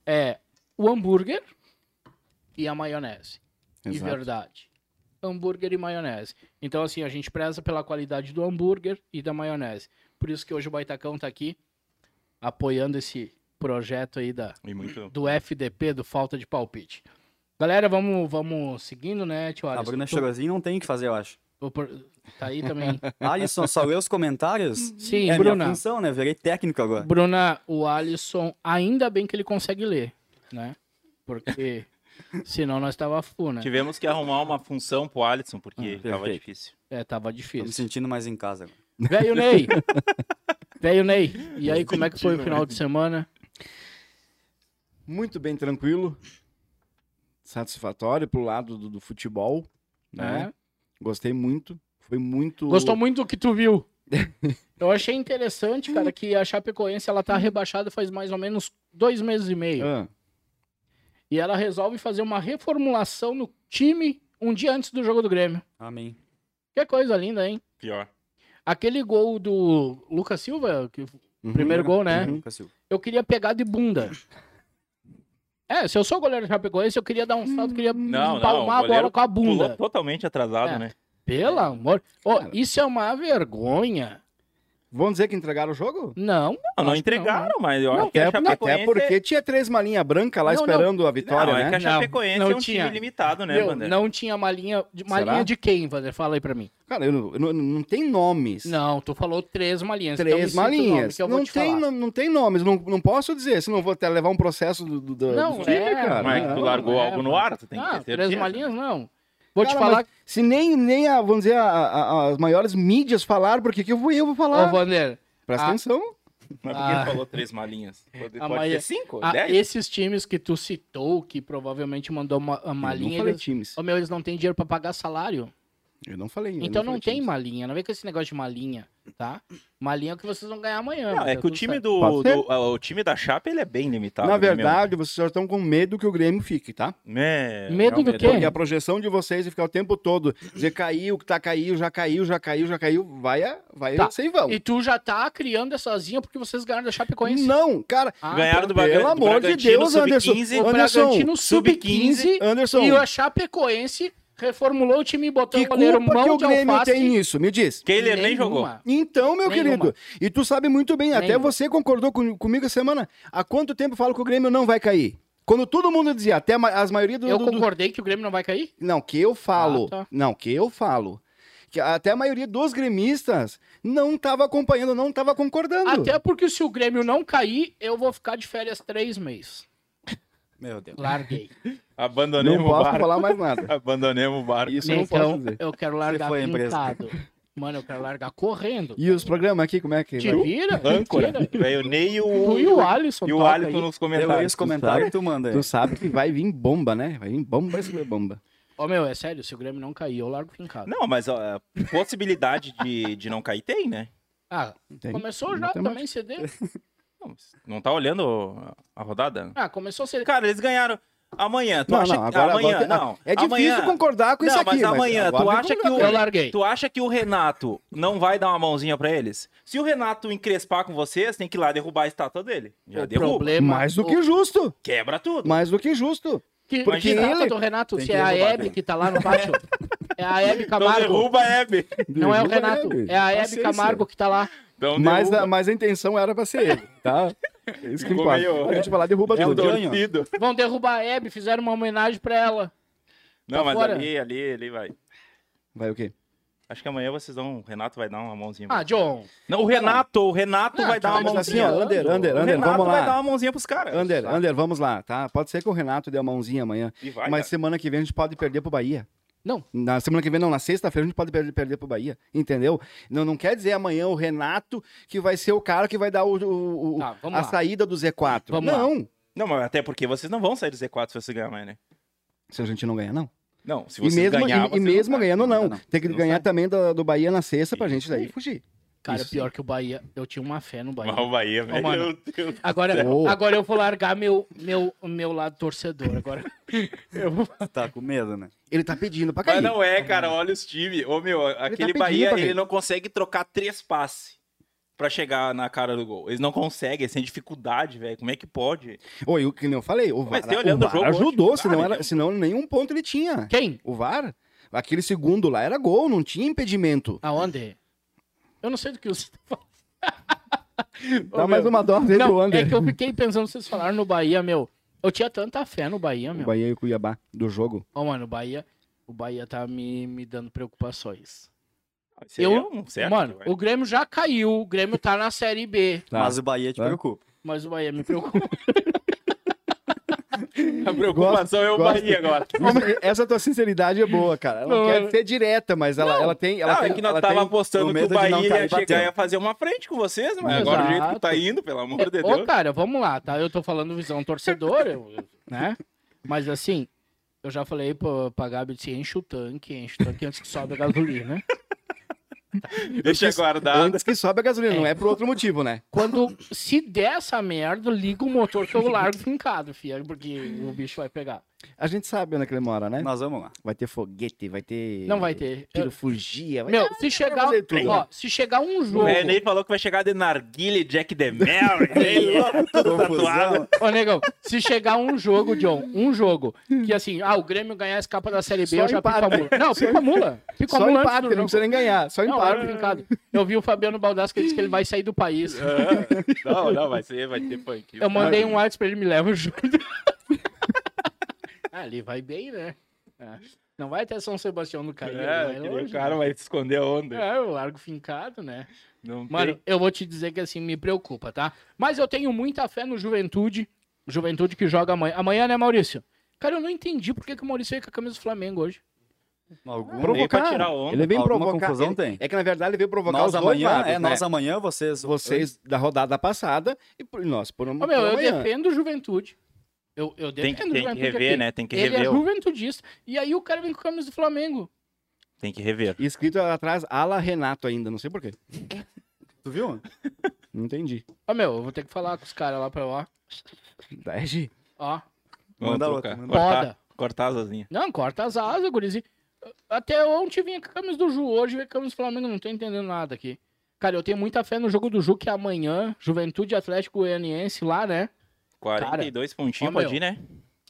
É o hambúrguer e a maionese. De Exato. verdade. Hambúrguer e maionese. Então, assim, a gente preza pela qualidade do hambúrguer e da maionese. Por isso que hoje o Baitacão tá aqui apoiando esse projeto aí da, do FDP, do Falta de Palpite. Galera, vamos, vamos seguindo, né, tio A Alisson? Bruna Tu- não tem o que fazer, eu acho. Tá aí também. Alisson, só lê os comentários? Sim, é Bruna. minha função, né? Virei técnico agora. Bruna, o Alisson, ainda bem que ele consegue ler, né? Porque senão nós tava full, né? Tivemos que arrumar uma função pro Alisson, porque Ah, tava difícil. É, tava Tô me difícil. sentindo mais em casa agora. Velho Ney! Velho Ney! E aí, como é que foi o final de semana? Muito bem tranquilo. Satisfatório pro lado do, do futebol. Né? É? Gostei muito. Foi muito. Gostou muito do que tu viu? Eu achei interessante, cara, que a Chapecoense ela tá rebaixada faz mais ou menos dois meses e meio. Ah, E ela resolve fazer uma reformulação no time um dia antes do jogo do Grêmio. Amém. Que coisa linda, hein? Pior. Aquele gol do Lucas Silva, que uhum. primeiro gol, né? Uhum. Lucas Silva. eu queria pegar de bunda. É, se eu sou goleiro do Chapecoense, eu queria dar um salto, eu queria Não, não, palmar o a bola com a Pulou bunda. totalmente atrasado, É. né? Pelo amor. Ô, Cara. isso é uma vergonha. Vamos dizer que entregaram o jogo? Não. Não, não que entregaram, mas eu Não, acho que a até, Chapecoense... até porque tinha três malinhas brancas lá Não, não. esperando a vitória, não, é que né? a Chapecoense Não, é não um tinha. time limitado, né, Meu, Wander? não tinha malinha. de- Será? Malinha de quem, Vander? Fala aí pra mim. Cara, eu não, eu não, não tem nomes. Não, tu falou três malinhas. então Três cita o nome malinhas. que eu vou Não te tem, não, não tem nomes. Não, não posso dizer, senão vou até levar um processo do, do, do Não, do time, é, cara. Mas tu Não, largou é, algo no ar, tu tem que Não, ter três malinhas não. Vou te Cara, falar. mas Se nem, nem a, vamos dizer, a- a- as maiores mídias falaram, por que que eu vou, eu vou Ô, falar? Vander, Presta a- atenção. Mas por que Ah. ele falou três malinhas? Pode, pode Amanhã- ser cinco? Ah, dez? esses times que tu citou, que provavelmente mandou uma, uma Eu não linha, falei eles, times. Ô, meu, eles não têm dinheiro pra pagar salário. Eu não falei. eu Então não, falei tem malinha. Não vem com esse negócio de malinha, tá? Malinha é o que vocês vão ganhar amanhã. Não, é que o time do, do- o time da Chape ele é bem limitado. Na né, verdade, vocês só estão com medo que o Grêmio fique, tá? É, Medo do realmente. quê? Porque a projeção de vocês é ficar o tempo todo dizer caiu, que tá caiu, já caiu, já caiu, já caiu, vai, a- vai Tá. sem vão. E tu já tá criando essazinha porque vocês ganharam da Chapecoense. Não, cara, Ah, Ganharam do, pelo do amor de Deus, Anderson. sub-15. O Anderson, Bragantino sub-15 Anderson, e a Chapecoense reformulou o time e botou que o goleiro culpa mão que o Grêmio alface. tem nisso? Me diz. Kehler nem jogou. Então, meu Nenhuma. querido, e tu sabe muito bem, até Nenhuma. você concordou com- comigo essa semana, há quanto tempo eu falo que o Grêmio não vai cair? Quando todo mundo dizia, até as maioria do, Eu do- do- concordei que o Grêmio não vai cair? Não, que eu falo. Ah, tá. Não, que eu falo. Que até a maioria dos gremistas não estava acompanhando, não estava concordando. Até porque se o Grêmio não cair, eu vou ficar de férias três meses. Meu Deus. Larguei. Abandonemos não o posso barco. falar mais nada. Abandonemos o barco. Isso eu não posso então, dizer. eu quero largar foi a empresa. pintado. Mano, eu quero largar correndo. E os programas aqui, como é que Te vira? Âncora. Veio e o, Tu e o Alisson. e o Alisson aí. nos Eu comentários. esse comentário que tu manda aí. Tu sabe que vai vir bomba, né? Vai vir bomba, vai ser bomba. Ô, meu, é sério, se o Grêmio não cair, eu largo fincado. Não, mas ó, a possibilidade de, de não cair tem, né? Ah, Tem. começou já também CD? Não, mas tá olhando a rodada? Ah, começou CD. Cara, eles ganharam. Amanhã, tu Não, acha não, que. agora, amanhã, agora- não. É difícil amanhã, concordar com não, isso aqui. mas amanhã, agora tu acha que o- Eu larguei. Tu acha que o Renato não vai dar uma mãozinha pra eles? Se o Renato encrespar com vocês, tem que ir lá derrubar a estátua dele. Já O derruba. problema... Mais do o- que justo. Quebra tudo. Mais do que justo. Que, Porque que ele- do Renato, Tem se que é a Hebe que tá lá no pátio. É a Hebe Camargo. derruba a Hebe. Não é o Renato, é a Hebe. Camargo que tá lá. Então Mas a, mas a intenção era pra ser ele, tá? É Isso que importa. meio- A gente vai lá derruba É tudo. Torcido. Vão derrubar a Hebe, fizeram uma homenagem pra ela. Não, Tá mas fora. ali, ali, ali vai. Vai o quê? Acho que amanhã vocês vão. O Renato vai dar uma mãozinha. Ah, John. Não, o Renato, o Renato Ah, vai dar uma Mas assim, mãozinha. ó, Under, Under, o Under, Renato vamos vai dar lá. uma mãozinha pros caras. Under, Tá? Under, vamos lá, tá? Pode ser que o Renato dê a mãozinha amanhã. Vai, mas cara. semana que vem a gente pode perder pro Bahia. Não. Na semana que vem, não, na sexta-feira a gente pode perder, perder pro Bahia, entendeu? Não, não quer dizer amanhã o Renato que vai ser o cara que vai dar o, o- o- Tá, a lá. saída do Z4. Vamos não, Não, mas até porque vocês não vão sair do Z4 se você ganhar amanhã, né? se a gente não ganhar, não. Não, se E vocês mesmo, ganhar, e- e, mesmo não ganhando, não. não. Tem que Não ganhar sai. também do, do Bahia na sexta pra gente daí aí. fugir. Cara, Isso. pior que o Bahia. Eu tinha uma fé no Bahia. Mas o Bahia, velho. mano. meu Deus. Agora, Oh. agora eu vou largar meu, meu, meu lado torcedor. Agora. Eu vou... Tá com medo, né? Ele tá pedindo pra cair. Mas não é, cara. Olha os times. Ô, meu, aquele pedindo Bahia, ele não consegue trocar três passes pra chegar na cara do gol. Eles não conseguem, eles têm dificuldade, velho. Como é que pode? Oi, o que nem eu falei, o VAR, o o VAR jogo hoje, ajudou, ah, senão, era, senão nenhum ponto ele tinha. Quem? O VAR, aquele segundo lá era gol, não tinha impedimento. Aonde? Eu não sei do que você tá falando. Dá Ô, mais meu, uma dose aí pro Não, Under. é que eu fiquei pensando, vocês falaram no Bahia, meu. Eu tinha tanta fé no Bahia, O meu. Bahia e o Cuiabá, do jogo. Ô, mano, o Bahia, o Bahia tá me, me dando preocupações. Aí Eu- é um certo, mano, o Grêmio já caiu, o Grêmio tá na Série B, Tá. Mas o Bahia te Tá. preocupa. mas o Bahia me preocupa. A preocupação é o gosto. Bahia agora. Isso- Essa tua sinceridade é boa, cara. Ela não, Não, quer ser direta, mas ela, ela tem. Ela Não, tem é que nós ela tava apostando o que o de Bahia ia chegar e ia fazer uma frente com vocês, mas agora do jeito que Exato. tá indo, pelo amor de Ô, Deus. cara, vamos lá, tá? Eu tô falando visão torcedor, eu- né? Mas assim, eu já falei pra, pra Gabi, disse, enche o tanque, enche o tanque antes que sobe a gasolina. Deixa guardado. Antes que sobe a gasolina, não é por outro motivo, né? Quando, se der essa merda, liga o motor que eu largo fincado, filha, porque o bicho vai pegar. A gente sabe onde é que ele mora, né? Nós vamos lá. Vai ter foguete, vai ter. Não vai ter. Tiro fugia. Vai Meu, ter- se chegar, fazer tudo. ó, se chegar um O jogo... René falou que vai chegar de narguile Jack tudo tatuado. Ô, negão, se chegar um jogo, John, um jogo, que assim, ah, o Grêmio ganhar a escapa da Série B, Só eu já pico a empate. mula. Não, pico a mula. Pico a Só mula antes empate, não precisa nem ganhar. Só Não, empate. largo fincado. Eu vi o Fabiano Baldassi que disse que ele vai sair do país. Não, não, vai ser, vai ter punk. Eu mandei um WhatsApp pra ele, me leva junto. ah, ele vai bem, né? É. Não vai até São Sebastião do Caí. É, longe, cara né? vai se esconder aonde? É, eu largo fincado, né? Não Mano, tem. eu vou te dizer que assim, me preocupa, tá? Mas eu tenho muita fé no Juventude. Juventude que joga amanhã. Amanhã, né, Maurício? Cara, eu não entendi por que, que o Maurício veio com a camisa do Flamengo hoje. Algum, Provo- Provocar. tirar onda. Ele vem provocar. confusão ele- tem. É que na verdade ele veio provocar nós os dois amanhã, lados, é, né? nós amanhã, vocês... Vocês da rodada passada e nós por uma Ô, meu, por eu amanhã. defendo o Juventude. Eu, eu Tem, tem que rever, aqui. né? Tem que Ele é rever. o- juventudista. E aí o cara vem com camisa do Flamengo. Tem que rever. E escrito atrás Ala Renato ainda, não sei porquê. Tu viu? Não entendi. Ó, meu, eu vou ter que falar com os caras lá pra ó. Da RG. Ó. Vamos Manda outra, manda Cortar, cortar as asinhas. Não, corta as asas, gurizinho. Até ontem vinha com a camisa do Ju, hoje vem com a camisa do Flamengo, não tô entendendo nada aqui. Cara, eu tenho muita fé no jogo do Ju, que é amanhã, Juventude Atlético Goianiense lá, né? 42 pontinhos ó, pode meu. ir, né?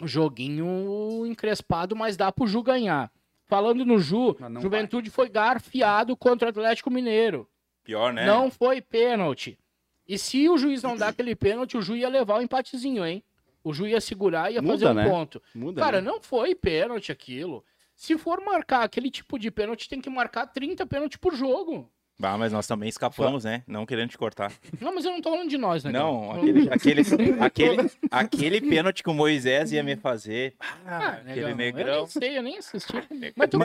Joguinho encrespado, mas dá pro Ju ganhar. Falando no Ju, Juventude foi garfiado contra o Atlético Mineiro. Pior, né? Não foi pênalti. E se o juiz não dá aquele pênalti, o Ju ia levar o empatezinho, hein? O Ju ia segurar e ia Muda, fazer um né? ponto. Muda. Cara, né? não foi pênalti aquilo. Se for marcar aquele tipo de pênalti, tem que marcar 30 pênaltis por jogo. Ah, mas nós também escapamos, né? Não querendo te cortar. Não, mas eu não tô falando de nós, né? Não, cara? aquele, aquele, aquele, aquele pênalti que o Moisés ia me fazer. Ah, Ah, aquele negão, Eu negrão. nem sei, eu nem assisti. Mas tu...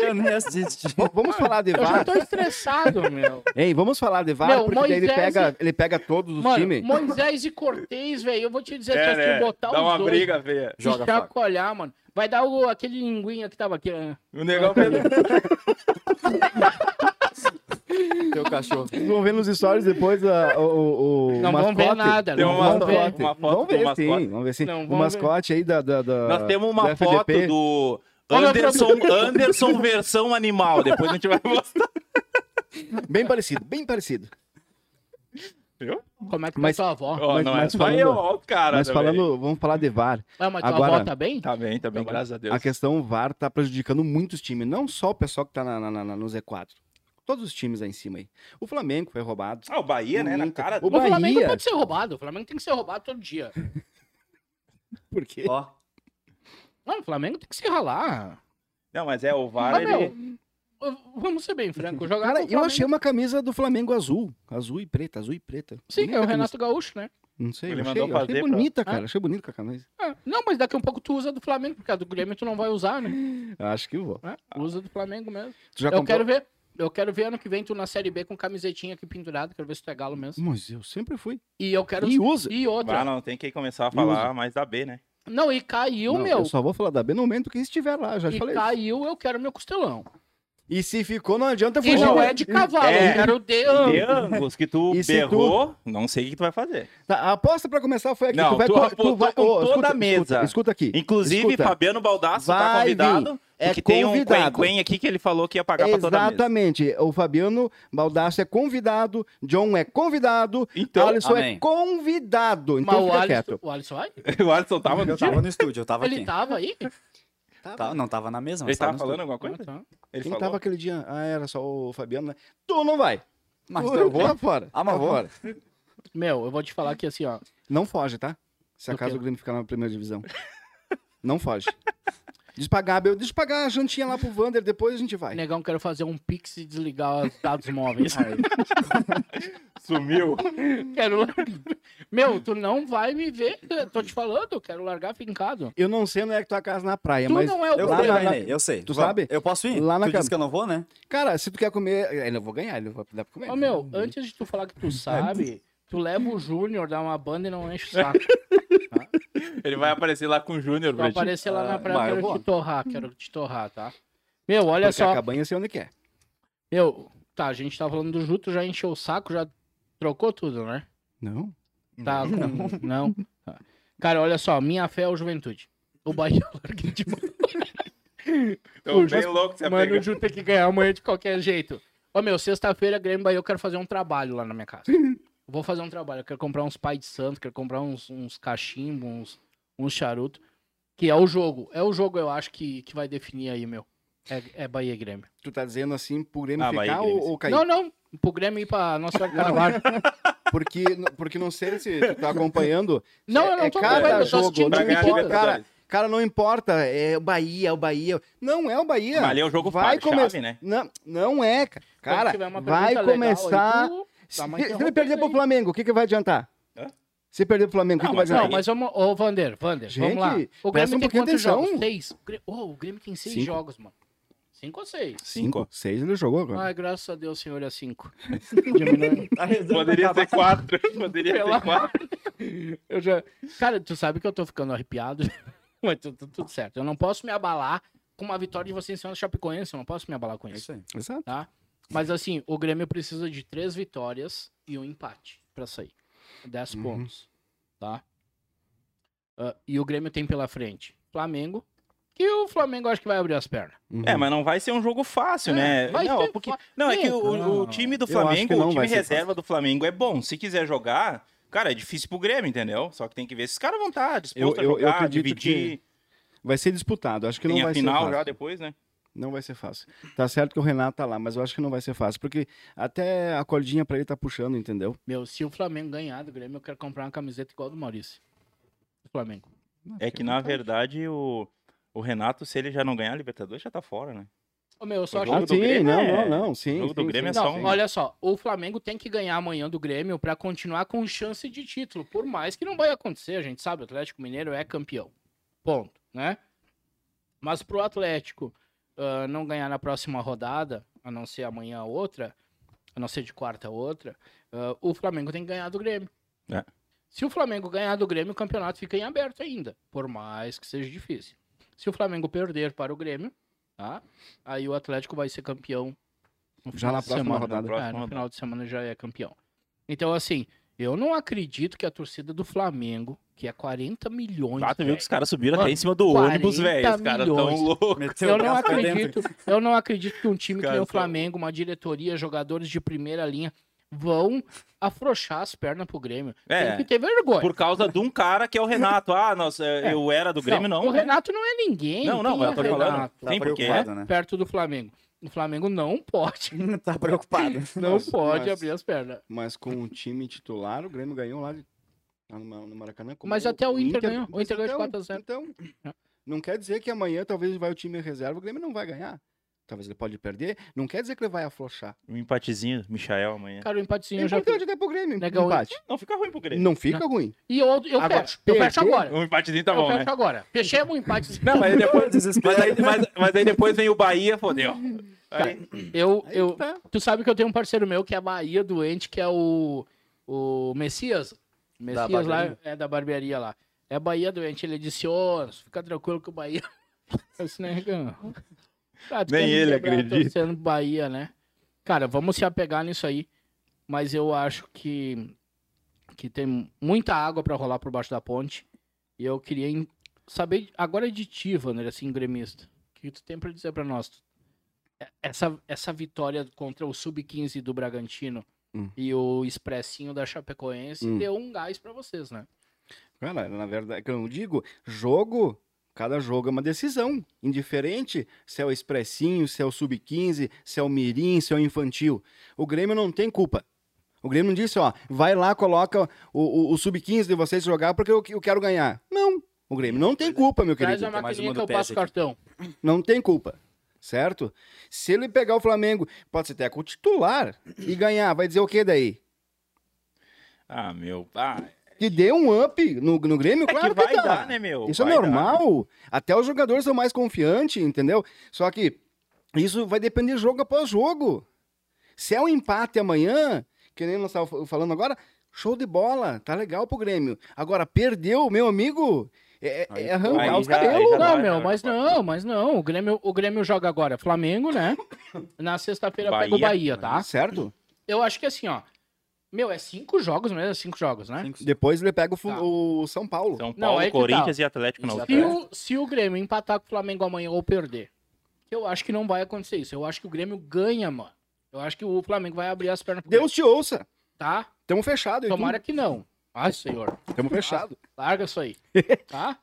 Eu nem assisti. Vamos falar de Eu já VAR. tô estressado, meu. Ei, vamos falar de VAR, Meu, porque daí ele Moisés pega, ele pega todos os Mano, times. Moisés e Cortez, velho, eu vou te dizer, É, se né? botar Dá os uma dois, briga, velho. Joga, chacoalhar, mano, vai dar o, aquele linguinha que tava aqui. né? O negão fez... Teu cachorro. Vocês vão ver nos stories depois a- o, o, o Não vão mascote. ver nada, Tem uma vão foto- ver. uma foto vamos do ver mascote. sim, vamos ver sim. Não, o mascote aí da, da, da- Nós temos uma do foto FDP. do Anderson, Anderson versão animal. Depois a gente vai mostrar. Bem parecido, bem parecido. Viu? Como é que Mas- tá tua avó? Ó, Mas- não mas é só falando- eu, ó, o cara. Mas também. falando, vamos falar de VAR. Ah, mas tua Agora- avó tá bem? Tá bem, tá bem, graças a Deus. A questão VAR tá prejudicando muitos times, não só o pessoal que tá na, na- na- no Z4. Todos os times aí em cima aí. O Flamengo foi roubado. Ah, o Bahia, né? Na Inter. cara O O Flamengo Bahia. pode ser roubado. O Flamengo tem que ser roubado todo dia. Por quê? Ó, Não, o Flamengo tem que se ralar. Não, mas é, o VAR, Mas, ele... meu, vamos ser bem franco. Jogar Cara, eu achei uma camisa do Flamengo azul. Azul e preta, azul e preta. Sim, Bonita é o a camisa. Renato Gaúcho, né? Não sei, Ele eu achei, mandou eu achei fazer pra- bonita, cara. Ah. Achei bonita com a camisa. Ah, não, mas daqui a um pouco tu usa do Flamengo, porque a do Grêmio tu não vai usar, né? Acho que eu vou. É, usa do Flamengo mesmo. Tu já Eu comprou? quero ver. Eu quero ver ano que vem tu na Série B com camisetinha aqui pendurada. Quero ver se tu é galo mesmo. Mas eu sempre fui. E eu quero. E usa. E outra. Ah, não, tem que começar a falar mais da B, né? Não, e caiu, Não, meu. Eu só vou falar da B no momento que estiver lá, já te E falei. isso. caiu, eu quero meu costelão. E se ficou, não adianta E fugir. não né? é de cavalo, É. eu quero de. Angus, que tu E berrou, não sei o que tu vai fazer. Tá, a aposta pra começar foi aqui. Não, tu vai, tu co- apostou com Ô, toda a escuta, mesa. Escuta, escuta aqui. Inclusive, Escuta. Fabiano Baldasso tá Vai convidado. vir. É porque tem um convidado. quen aqui que ele falou que ia pagar pra toda a mesa. Exatamente. O Fabiano Baldasso é convidado, John é convidado, Então, Alisson é amém. convidado. Mas Então o fica Alisson, quieto. o Alisson vai? o Alisson tava no eu tava no estúdio, eu tava Ele aqui. tava aí? Tá, não tava na mesa, mas Ele tava no falando alguma coisa? Ah, tá. Ele Quem falou. tava aquele dia? Ah, era só o Fabiano, né? Tu não vai. Mas tu eu vou. Tá fora. Ah, mas tá vou. fora. Meu, eu vou te falar que assim, ó. Não foge, tá? Se Do acaso quê? o Grêmio ficar na primeira divisão. Não foge. Diz pra Gabi, eu- deixa eu pagar a jantinha lá pro Vander, depois a gente vai. Negão, quero fazer um pix e desligar os dados móveis. Sumiu. quero. Meu, tu não vai me ver. Tô te falando, eu quero largar fincado. Eu não sei onde é que tua casa na praia, Tu mas. não é o Eu Lá na- eu sei. Tu sabe? Eu posso ir? Lá na tu disse que eu não vou, né? Cara, se tu quer comer. Eu vou ganhar, ele vai dá pra comer. Ô, meu, antes de tu falar que tu sabe, tu leva o Júnior, dá uma banda e não enche o saco. Ele vai aparecer lá com o Júnior, Vou ti. aparecer lá na Ah, praia, vai, eu quero te torrar, quero te torrar, tá? Meu, olha Porque a só. cabanha eu sei onde quer. Meu, tá, a gente tá falando do Juto, já encheu o saco, já trocou tudo, né? Não. Tá, com- não. Tá. Cara, olha só, minha fé é o Juventude. O Bahia eu larguei de mão. Tô o bem louco você Mano, o Ju tem que ganhar amanhã de qualquer jeito. Ô, meu, sexta-feira, Grêmio Bahia, eu quero fazer um trabalho lá na minha casa. Vou fazer um trabalho. Eu quero comprar uns pai de santo, quero comprar uns, uns cachimbos, uns, uns charutos. Que é o jogo. É o jogo, eu acho, que, que vai definir aí, meu. É, é Bahia e Grêmio. Tu tá dizendo assim pro Grêmio Ah, ficar Grêmio, ou, ou cair? Não, não. Pro Grêmio ir pra Nossa Carvalho. Porque, porque não sei se tu tá acompanhando. Não, é, eu não é tô cada acompanhando, eu tô assistindo Não importa, cara, cara, não importa. É o Bahia, é o Bahia. Não é o Bahia. Mas ali é o jogo vai chave, começar. né? Não, não é, cara. Vai começar. aí, tu Se, dá uma se ele perder pro. Flamengo, o que, que vai adiantar? Hã? Se perder pro Flamengo, o que, Não, que vai adiantar? Não, mas vamos. Ô, Vander, Vander, Gente, vamos lá. O Grêmio um tem pouquinho quantos atenção. jogos? Seis. O Grê- Ô, o Grêmio tem seis Cinco. jogos, mano. Cinco ou seis? Cinco. Seis ele jogou agora. Ai, graças a Deus, senhor, é cinco. Tá Poderia ser quatro. Poderia ser quatro. Eu já... Cara, tu sabe que eu tô ficando arrepiado, mas tu- tu- tudo certo. Eu não posso me abalar com uma vitória de vocês em cima do Chapecoense, eu não posso me ababar com isso, isso aí. Exato. tá? Mas assim, o Grêmio precisa de três vitórias e um empate pra sair. Dez Uhum. pontos, tá? Ah, e o Grêmio tem pela frente Flamengo, que o Flamengo acho que vai abrir as pernas. Uhum. É, mas não vai ser um jogo fácil, É, né? vai não, ser porque... não, é que o, o Não, time do eu Flamengo, o time reserva do Flamengo é bom. Se quiser jogar, cara, é difícil pro Grêmio, entendeu? Só que tem que ver se os caras vão estar dispostos Eu- eu- a eu jogar, acredito dividir. Vai ser disputado. Acho que Tem não vai a ser final já depois, né? Não vai ser fácil. Tá certo que o Renato tá lá, mas eu acho que não vai ser fácil. Porque até a cordinha pra ele tá puxando, entendeu? Meu, se o Flamengo ganhar do Grêmio, eu quero comprar uma camiseta igual do Maurício. Do Flamengo. É que, na verdade, o, o Renato, se ele já não ganhar a Libertadores, já tá fora, né? Ô, meu, eu só O acho Ah, do sim, Grêmio não, é- não, não, sim. o jogo do sim, Grêmio é sim, só Não, um- olha só, o Flamengo tem que ganhar amanhã do Grêmio pra continuar com chance de título. Por mais que não vai acontecer, a gente sabe, o Atlético Mineiro é campeão. Ponto, né? Mas pro Atlético ah, não ganhar na próxima rodada, a não ser amanhã outra, a não ser de quarta outra, ah, o Flamengo tem que ganhar do Grêmio. É. Se o Flamengo ganhar do Grêmio, o campeonato fica em aberto ainda, por mais que seja difícil. Se o Flamengo perder para o Grêmio, tá? Aí o Atlético vai ser campeão no Já final na de próxima semana. rodada. É, Próxima no final de semana já é campeão. Então, assim, eu não acredito que a torcida do Flamengo, que é 40 milhões. Ah, tu viu velho, que os caras subiram até Mano, em cima do 40 ônibus, velho. Os caras tão milhões. loucos. Eu não acredito, eu não acredito que um time que nem o Flamengo, uma diretoria, jogadores de primeira linha, vão afrouxar as pernas pro Grêmio. É. Tem que ter vergonha. Por causa de um cara que é o Renato. Ah, nossa, eu era do Grêmio, não. O né? Renato não é ninguém. Não, não, Quem eu é tô falando. Renato? Tá Sim, porque preocupado, né? Perto do Flamengo. O Flamengo não pode. tá preocupado. Não Mas- pode mas- abrir as pernas. Mas com o time titular, o Grêmio ganhou lá, de, lá no, no Maracanã. como Mas até o Inter ganhou. O Inter ganhou de então- 4 a 0. Então, É. não quer dizer que amanhã talvez vai o time reserva, o Grêmio não vai ganhar. Talvez ele pode perder. Não quer dizer que ele vai afrouxar. Um empatezinho, Michael amanhã. Cara, o empatezinho É eu já importante até pro Grêmio, Negão, empate. Não fica ruim pro Grêmio. Não fica ruim. E eu, eu Agora, fecho. Eu fecho agora. Um empatezinho tá eu bom, fecho né? agora. Fechemos o empate. Não, mas aí depois, mas, aí, mas, mas aí depois vem o Bahia, fodeu. Aí, Eu, Aí eu, tá. tu sabe que eu tenho um parceiro meu que é Bahia doente, que é o, o Messias. Messias lá é da barbearia lá. É Bahia doente. Ele disse, ô, fica tranquilo que o Bahia. Disse, né, tu Nem ele quebrar acredita. torcendo Bahia, né? Cara, vamos se apegar nisso aí. Mas eu acho que, que tem muita água pra rolar por baixo da ponte. E eu queria saber agora de ti, Wander, assim, gremista. O que tu tem pra dizer pra nós? É- Essa, essa vitória contra o Sub-15 do Bragantino Hum. e o Expressinho da Chapecoense Hum. deu um gás pra vocês, né? Cara, na verdade, que eu digo, jogo, cada jogo é uma decisão. Indiferente se é o expressinho, se é o sub-15, se é o mirim, se é o infantil. O Grêmio não tem culpa. O Grêmio não disse, ó, vai lá, coloca o, o, o sub-15 de vocês jogar porque eu, eu quero ganhar. Não. O Grêmio não tem culpa, meu Traz querido. a mais maquininha uma que eu passo cartão. Não tem culpa. Certo? Se ele pegar o Flamengo, pode ser até com o titular e ganhar, vai dizer o que daí? Ah, meu. Ah, Que dê um up no, no Grêmio, é claro que vai dá. dar, né, meu? Isso é Vai dar. normal. Até os jogadores são mais confiantes, entendeu? Só que isso vai depender jogo após jogo. Se é um empate amanhã, que nem nós estávamos falando agora, show de bola, tá legal pro Grêmio. Agora, perdeu, meu amigo, é, Aí- é arrancar aí os cabelos. já Não, vai, meu, já mas não, mas não. O Grêmio, o Grêmio joga agora Flamengo, né? Na sexta-feira pega o Bahia. Bahia, tá? Certo? Eu acho que assim, ó. Meu, é cinco jogos mesmo, é cinco jogos, né? Cinco- Depois ele pega o, Tá. o São Paulo. São Não, Paulo, aí que Corinthians tá. e Atlético outra. Se o, se o Grêmio empatar com o Flamengo amanhã ou perder, eu acho que não vai acontecer isso. Eu acho que o Grêmio ganha, mano. Eu acho que o Flamengo vai abrir as pernas pro Deus te ouça. Grêmio, tá? Tamo fechado. Tomara que não. Ai, senhor. Tamo fechado. Larga isso aí, tá?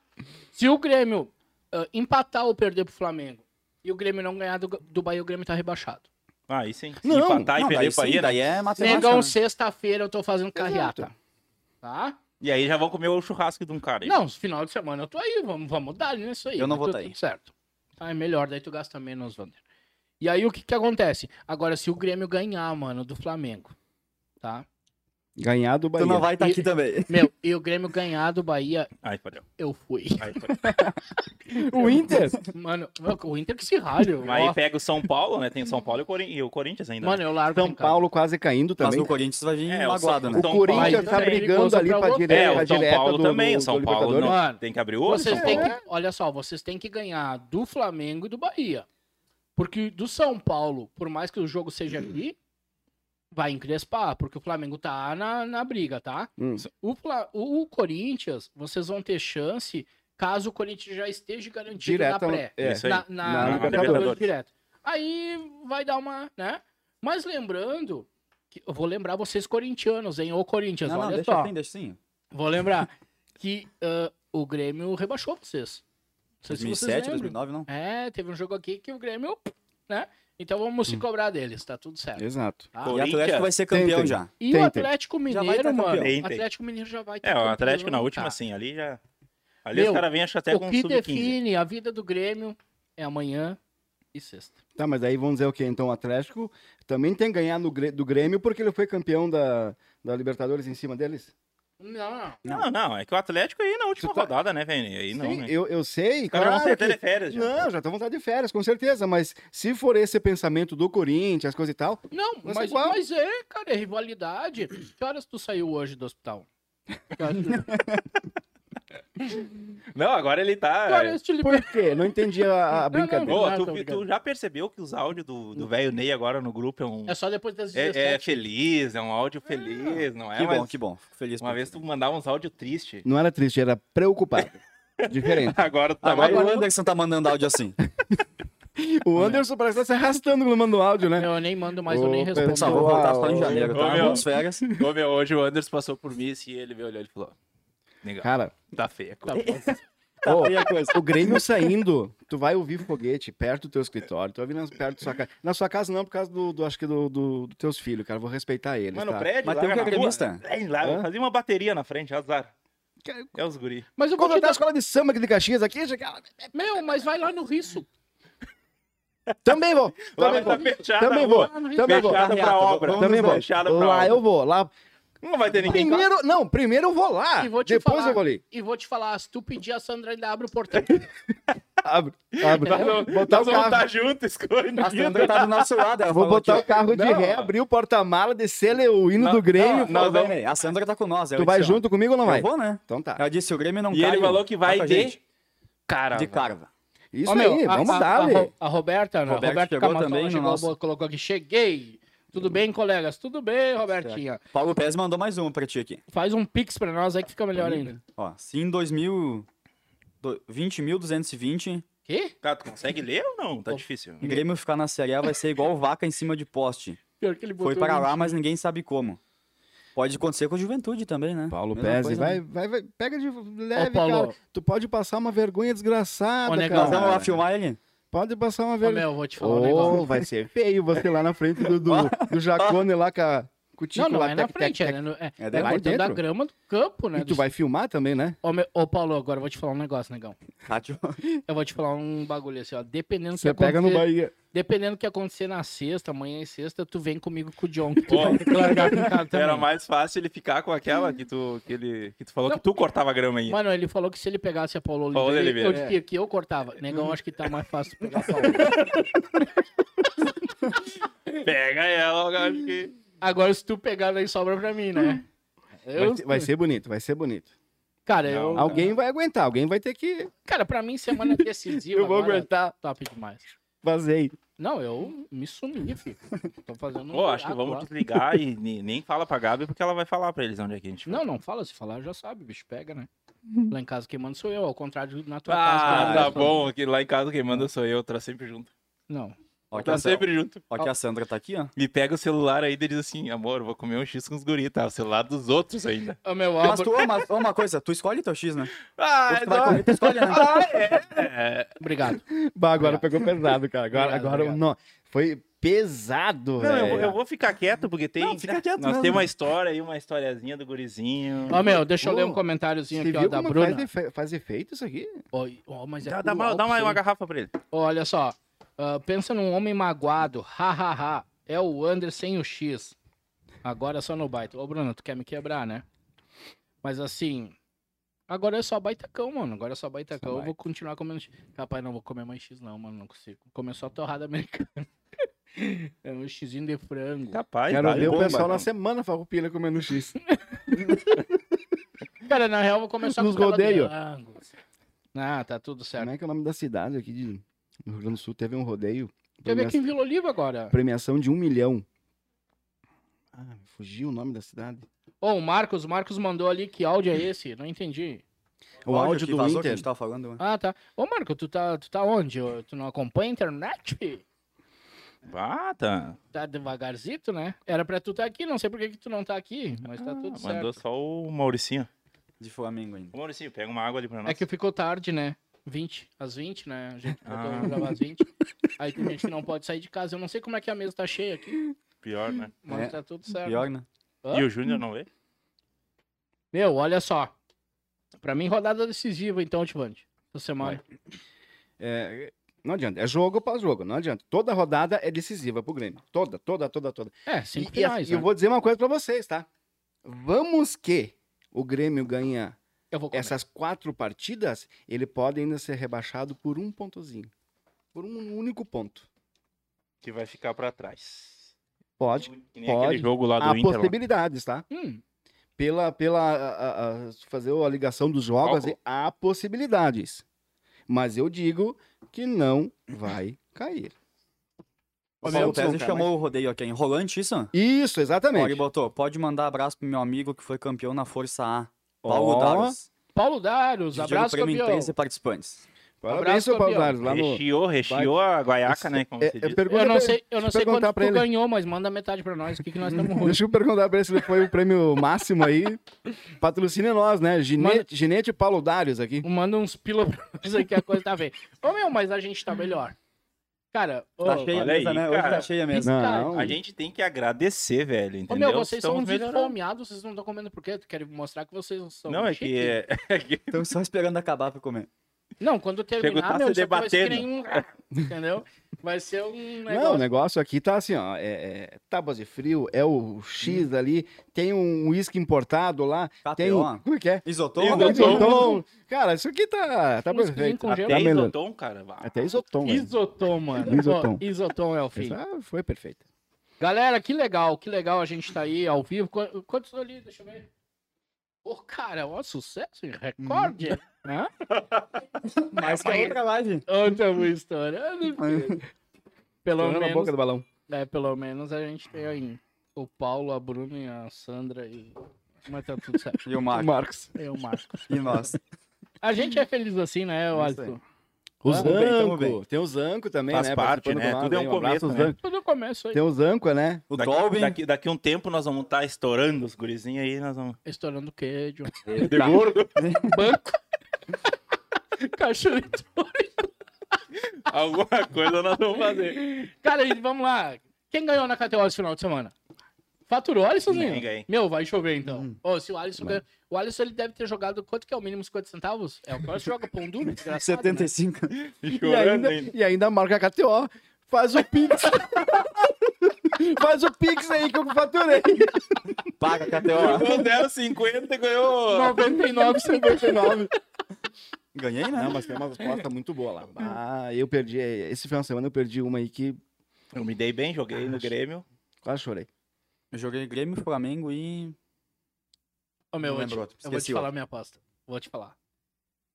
Se o Grêmio ah, empatar ou perder pro Flamengo e o Grêmio não ganhar do, do Bahia, o Grêmio tá rebaixado. Ah, aí sim. Se Não, empatar e Não, perder daí, o sim, Bahia, né? daí é matemática. Negão, né? sexta-feira eu tô fazendo carreata. Tá? E aí já vão comer o churrasco de um cara. aí. Não, final de semana eu tô aí, vamos, vamos dar nisso aí. Eu não Vai vou tá aí. certo. Ah, é melhor, daí tu gasta menos, Wander. E aí o que que acontece? Agora, se o Grêmio ganhar, mano, do Flamengo, tá? Ganhar do Bahia. Tu não vai estar E- aqui também. Meu, e o Grêmio ganhar do Bahia, Ai, fodeu. eu fui. Fodeu. O Inter? Mano, o Inter que se ralha. Mas ó. aí pega o São Paulo, né? Tem o São Paulo e o, Corin- e o Corinthians ainda. Mano, né? eu largo São. Paulo quase caindo Mas também. o Corinthians vai vir É, o magoado, né? O Corinthians tá também. brigando ali pra É, É, direita, o São Paulo do, também. O São Paulo não, Mano, tem que abrir o olho. Vocês têm que, olha só, vocês têm que ganhar do Flamengo e do Bahia. Porque do São Paulo, por mais que o jogo seja aqui, vai encrespar, porque o Flamengo tá na, na briga, tá? Hum. O, o, Corinthians, vocês vão ter chance caso o Corinthians já esteja garantido Direto na pré. é. Isso aí. na, na, Na na Libertadores. Direto. Aí vai dar uma, né? Mas lembrando, que, eu vou lembrar vocês corintianos, hein? Ô Corinthians, Não, não, olha deixa só. assim, deixa assim. Vou lembrar que ah, o Grêmio rebaixou vocês. Não sei se vocês 2007, lembram. 2009, não? É, teve um jogo aqui que o Grêmio, né? Então vamos Hum. se cobrar deles, tá tudo certo. Exato. tá? E o Atlético vai ser campeão tem. já. E Tem, o. Atlético Já vai Mineiro, tá mano. O. Atlético Mineiro já vai ter É, o campeão, Atlético na última, cara. assim, ali já. Ali Meu, os caras vêm, acho até com O que sub-15. define a vida do Grêmio é amanhã e sexta. Tá, mas aí vamos dizer o quê? Então o Atlético também tem que ganhar no, do Grêmio porque ele foi campeão da, da Libertadores em cima deles? Não, não. Não, não, é que o Atlético aí na última tá- rodada, né, velho? Aí não, Sim, né? eu, eu sei, Os caras vão claro que- teleférias já. Não, já estão vontade de férias, com certeza. Mas se for esse pensamento do Corinthians, as coisas e tal, Não, Mas mas, igual. mas é, cara, é rivalidade. Que horas tu saiu hoje do hospital? Não, agora ele tá. liber- por quê? Não entendi a, a Não, não, brincadeira. Ô, Não, tu, tu já percebeu que os áudios do, do velho Ney agora no grupo é um. É só depois das 17. É, é feliz, é um áudio feliz, não é? Que Mas bom, que bom. Fico feliz Uma vez tu mandava uns áudios tristes. Não era triste, era preocupado. Diferente. Agora tu tá Agora mais. o Anderson tá mandando áudio assim. O Anderson parece que tá se arrastando quando manda o áudio, né? Eu nem mando mais, eu Ô, nem pessoal, respondo. Só vou voltar só em Ô, janeiro, ô, tá? meu. Vamos férias. Ô, meu, hoje o Anderson passou por mim assim, e ele me olhou e falou: Legal, Cara, tá feia. a Tá coisa." bom. ô, Aí a coisa. o Grêmio saindo, tu vai ouvir foguete perto do teu escritório, tu vai vir nas- perto da sua casa. Na sua casa não, por causa do, do- acho que do, do, dos teus filhos, cara. Vou respeitar eles, Mano, tá? o prédio. Mas tem um que é gremista. é, lá, fazia uma bateria na frente, azar. É os guri. Mas eu Contratar a escola de samba aqui de Caxias aqui, já... Meu, mas vai lá no Risso. também vou. Também vou. tá Também vou. no. Também vou. Fechada pra obra. Também vou. Fechada pra Lá eu vou. Lá. Não vai ter ninguém. Primeiro, não, primeiro eu vou lá. E vou te Depois falar, eu vou ali. E vou te falar, se tu pedir, a Sandra ainda abre o portão. Abre, abre. Nós vamos- Botar nós o carro. estar juntos, escondido. A Sandra tá do nosso lado. Ela Vou botar que- o carro de Não, ré, abrir o porta-mala, descer o hino Não, do Grêmio. não, Não, vem, A Sandra tá com nós. tu vai junto comigo ou não vai? Eu vou, né? Então tá. Ela disse, o Grêmio não E cai. ele falou que vai com a de cara. De carva. Isso meu, aí, a- vamos a, dar, a, a Roberta, né? Roberta chegou Camasola também no chegou, nosso- colocou aqui, cheguei. Tudo bem, colegas? Tudo bem, Robertinha. Paulo Pérez mandou mais um pra ti aqui. Faz um pix pra nós aí que fica melhor ainda. Ó, se em 2000... do- 20.220, Quê? Cara, tu consegue ler ou não? Tá difícil. o Grêmio ficar na Série A vai ser igual vaca em cima de poste. Pior que ele botou Foi para lá, 20. mas ninguém sabe como. Pode acontecer com a juventude também, né? Paulo Pérez, vai, né? vai, vai, pega de leve, Paulo. cara. Tu pode passar uma vergonha desgraçada, Ô, negão, cara. Nós vamos lá filmar ele? Pode passar uma Ô, vergonha. meu, vou te falar um Ô, negócio. vai ser feio você lá na frente do, do, do Jacone lá com a Tico Não, não é na tec, tec, frente, é, no- é, É é dentro? da grama do campo, né? E tu vai filmar também, né? Ô, meu- ô, Paulo, agora eu vou te falar um negócio, negão. Rádio. Eu vou te falar um bagulho assim, ó. Dependendo do que Você pega no Bahia. Dependendo do que acontecer na sexta, amanhã e sexta, tu vem comigo com o John, que tu vai ter que largar com o cara também. Era mais fácil ele ficar com aquela que tu, que ele, que tu falou Não. que tu cortava a grama aí. Mano, ele falou que se ele pegasse a Paulo Paulo Oliveira, Oliveira. eu dizia que eu cortava. Negão, acho que tá mais fácil pegar a Paulo. Pega ela, eu acho que. Agora, se tu pegar, daí sobra pra mim, né? Eu, Vai, ser- vai ser bonito, vai ser bonito. Cara, eu, Alguém vai aguentar, alguém vai ter que. cara, pra mim, semana decisiva. Eu vou agora, aguentar. Top demais. Vazei. Não, eu me sumi, filho. Tô fazendo um Pô, acho que vamos lá. desligar e ne- nem fala pra Gabi porque ela vai falar pra eles onde é que a gente vai. Não, não fala. Se falar, já sabe. Bicho pega, né? Lá em casa quem manda sou eu, ao contrário na tua casa. que Ah, tá bom. Aqui lá em casa quem manda sou eu, tá sempre junto. Não. Ó, Tá a, Sandra, sempre junto. ó que a Sandra tá aqui, ó. Me pega o celular aí e diz assim, amor, eu vou comer um X com os guris, tá? O celular dos outros ainda. Ô, meu, Mas tu, ó, mas, ó, uma coisa, tu escolhe teu X, né? Ah, tu vai comer, tu escolhe, né? é. Obrigado. Bah, agora Obrigado. pegou pesado, cara. Agora, Obrigado, agora obrigado. não. Foi pesado, Não, eu vou, velho. eu vou ficar quieto, porque tem. Não, fica quieto Nós mesmo. temos uma história aí, uma historiazinha do gurizinho. Ó, meu, deixa eu ler um comentáriozinho Você aqui, ó, viu da como Bruna. faz, efe- faz efeito isso aqui? Ó, ó, mas é Dá, dá uma, dá uma, uma garrafa pra ele. Olha só. Ah, pensa num homem magoado. Ha, ha, ha. É o Under sem o X. Agora é só no baita. Ô, Bruno, tu quer me quebrar, né? Mas assim. Agora é só baitacão, mano. Agora é só baitacão. Só Eu vou continuar comendo. X. Rapaz, não vou comer mais X, não, mano. Não consigo. Comer só torrada americana. é um xizinho de frango. Capaz, Quero vale ver o pessoal na semana farroupilha comendo X. Cara, na real, eu vou começar Nos com frango. Ah, tá tudo Como certo. é que é o nome da cidade aqui de no Rio Grande do Sul? Teve um rodeio. Quer ver premia- aqui em Vila Oliva agora? Premiação de um milhão. Ah, fugiu o nome da cidade. Ô, o Marcos, o Marcos mandou ali que áudio é esse? Não entendi. O áudio que do vazou que a Inter. gente tava falando. né? Ah, tá. Ô, Marco, tu tá, tu tá onde? Tu não acompanha a internet? Ah, tá. Tá devagarzito, né? Era pra tu estar aqui, não sei por que, que tu não tá aqui, mas tá tudo certo. Ah, Mandou só o Mauricinho. De Flamengo ainda. Ô, Mauricinho, pega uma água ali pra nós. É que ficou tarde, né? 20, às 20, né? A gente Ah. gravar às 20. Aí tem gente que não pode sair de casa. Eu não sei como é que a mesa tá cheia aqui, Pior, né? mas É. tá tudo certo. Pior, né? Hã? E o Júnior não veio? Meu, olha só. Pra mim, rodada decisiva, então, Tivante. Essa semana. É, não adianta. É jogo após jogo. Não adianta. Toda rodada é decisiva pro Grêmio. Toda, toda, toda, toda. É, E, cinco e finais, assim, eu né? vou dizer uma coisa pra vocês, tá? Vamos que o Grêmio ganha Eu. Essas quatro partidas, ele pode ainda ser rebaixado por um pontozinho. Por um único ponto. Que vai ficar pra trás. Pode. Que nem Pode. aquele jogo lá do Há Inter. lá. possibilidades, tá? Hum, Pela, pela a- a- a- fazer a ligação dos jogos, Cálculo. há possibilidades. Mas eu digo que não vai cair. O Paulo Pérez chamou o rodeio aqui. Enrolante isso? Isso, exatamente. botou. Pode mandar abraço pro meu amigo que foi campeão na Força A. Paulo Ó, Daros. Paulo Daros, Dividiu abraço, o prêmio em campeão. 13 participantes. Parabéns, Abraço, seu Paulo. Dares, lá no... Recheou, recheou a guaiaca, né? Como É, se diz. pergunta Eu não sei, eu não sei quanto tu ele. ganhou, mas manda metade pra nós. O que, que nós estamos ruins? Deixa eu perguntar pra ele se ele foi o prêmio máximo aí. Patrocina nós, né? Ginete, Ginete e Paulo Dários aqui. Manda uns pila pra nós aí que a coisa tá feia. Ô, meu, mas a gente tá melhor. Cara, ô, Tá cheia a mesa, aí, né? Hoje cara. tá cheia mesmo. Não, A gente tem que agradecer, velho, ô, entendeu? meu, vocês são Estamos uns melhorando. esfomeados, vocês não estão comendo por quê? Tu quer mostrar que vocês são Não, é que... É, é que Estamos só esperando acabar pra comer. Não, quando terminar, tá meu, se debatendo. nem um... Entendeu? Vai ser um Não, o negócio... negócio aqui tá assim, ó. É, é tábuas de frio, é o X ali, tem um uísque importado lá, tem KTO. um. Como é que é? Isotom? Isotom. Isotom. Cara, isso aqui tá, tá Um whiskyzinho perfeito. com Até. Isotom, cara. Até isotom. Isotom, mano. Isotom. Isotom é o fim. Essa foi perfeito. Galera, que legal, que legal a gente tá aí ao vivo. Qu- Quantos ali? Deixa eu ver. Pô, cara, ó, sucesso, recorde. Hã? Mais que a outra live. Eu vou estourando. filho. Pelo Estourando na boca menos, do balão. é, pelo menos a gente tem aí o Paulo, a Bruna e a Sandra e... Mas tá tudo certo. E o Marco. Marcos. Eu, Marco. E nós. A gente é feliz assim, né, Isso O bem, tamo Zanco. bem. Tem o Zanco também, Faz né? parte, né? com nós Tudo é um começo, né? Zanco. Tudo começo aí, Tem o Zanco, né? O Daqui, Dolby. daqui, daqui um tempo nós vamos estar estourando os gurizinhos aí, nós vamos... estourando queijo, De gordo. banco, cachorro. Alguma coisa nós vamos fazer. Cara, e vamos lá. Quem ganhou na KTO esse final de semana? Faturou, Alissonzinho? Ganhei. Meu, vai chover então. Hum. Ô, se o Alisson ganhou. O Alisson ele deve ter jogado. Quanto que é o mínimo 50 centavos? É o que nós joga pão duro, desgraçado. Né? 75. E Chorando ainda, ainda. e ainda marca a KTO. Faz o Pix. Faz o Pix aí que eu faturei. Paga, KTO. Jogou 0,50 e ganhou... 99,59. Ganhei, né? Não, mas tem uma resposta muito boa lá. Ah, eu perdi. Esse final de semana eu perdi uma aí que Eu me dei bem, joguei Ah, no Grêmio. quase chorei. Eu joguei Grêmio, Flamengo e. Ô, meu, eu, te- outro, eu vou te falar minha aposta. Vou te falar.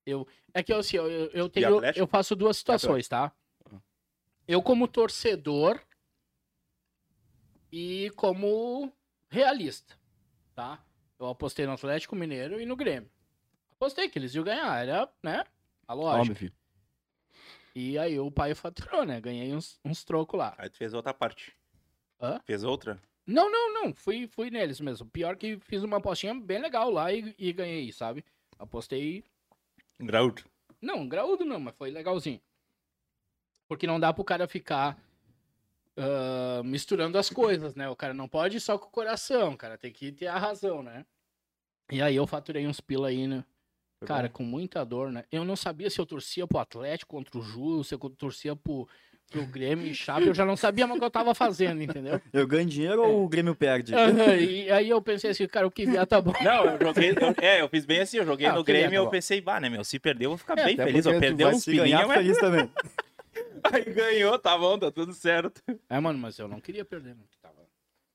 Eu, é que assim, eu, eu, tenho. Eu faço duas situações, tá? Eu, como torcedor e como realista, tá? Eu apostei no Atlético Mineiro e no Grêmio. Apostei que eles iam ganhar, era, né? A lógica. Óbvio. E aí o pai faturou, né? Ganhei uns, uns trocos lá. Aí tu fez outra parte. Hã? Fez outra? Não, não, não. Fui, fui neles mesmo. Pior que fiz uma apostinha bem legal lá e, e ganhei, sabe? Apostei. Graúdo. Não, graúdo não, mas foi legalzinho. Porque não dá pro cara ficar ah, misturando as coisas, né? O cara não pode ir só com o coração, cara tem que ter a razão, né? E aí eu faturei uns pila aí, né? Foi Cara, bom. com muita dor, né? Eu não sabia se eu torcia pro Atlético contra o Ju, se eu torcia pro, que o Grêmio e Chape eu já não sabia mais o que eu tava fazendo, entendeu? Eu ganho dinheiro ou o Grêmio perde? Aham, e aí eu pensei assim, cara, o que vier tá bom. Não, eu joguei. eu- é, eu fiz bem assim, eu joguei Ah, no Grêmio e tá eu bom. pensei, bah, né, meu? Se perder, eu vou ficar É, bem feliz. Eu perder uns ganhar, pilinhos, mas feliz também. aí ganhou, tá bom, tá tudo certo. É, mano, mas eu não queria perder. Mano. Tava...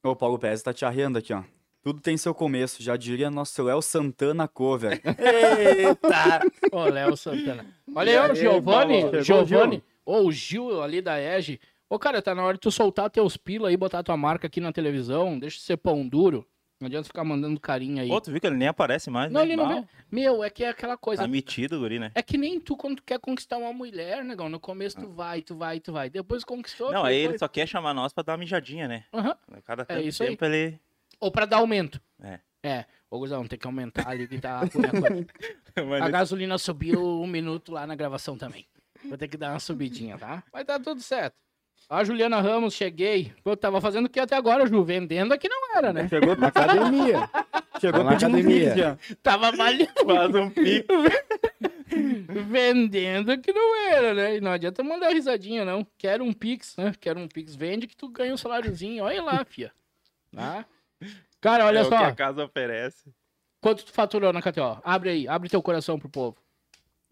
Ô, Paulo Pérez tá te arreando aqui, ó. Tudo tem seu começo, já diria nosso Léo Santana cover. Eita! Ô, Léo Santana. Olha aí, Giovanni? Giovanni, ou o Gil ali da EGE. Ô, cara, tá na hora de tu soltar teus pila aí, botar tua marca aqui na televisão, deixa de ser pão duro. Não adianta ficar mandando carinho aí. Pô, tu viu que ele nem aparece mais, não, né? ele não vê. Meu, é que é aquela coisa. Tá metido, guri, né? É que nem tu, quando tu quer conquistar uma mulher, negão. No começo tu vai, tu vai, tu vai. Depois conquistou. Não, aí ele só quer chamar nós pra dar uma mijadinha, né? Aham. Cada É isso aí. tempo ele... Ou pra dar aumento. É. É. Ô, Guzão, tem que aumentar ali que tá A gasolina subiu um minuto lá na gravação também. Vou ter que dar uma subidinha, tá? Mas tá tudo certo. A Juliana Ramos, cheguei. Pô, tava fazendo o que até agora, Ju? Vendendo aqui não era, né? Chegou, Na academia. chegou na academia. Tava malhando. faz um pico. Vendendo que não era, né? E não adianta mandar risadinha, não. Quero um Pix, né? Quero um Pix. Vende que tu ganha um saláriozinho. Olha lá, fia. Tá? Cara, olha é só. o que a casa oferece. Quanto tu faturou na KTO? Abre aí. Abre teu coração pro povo.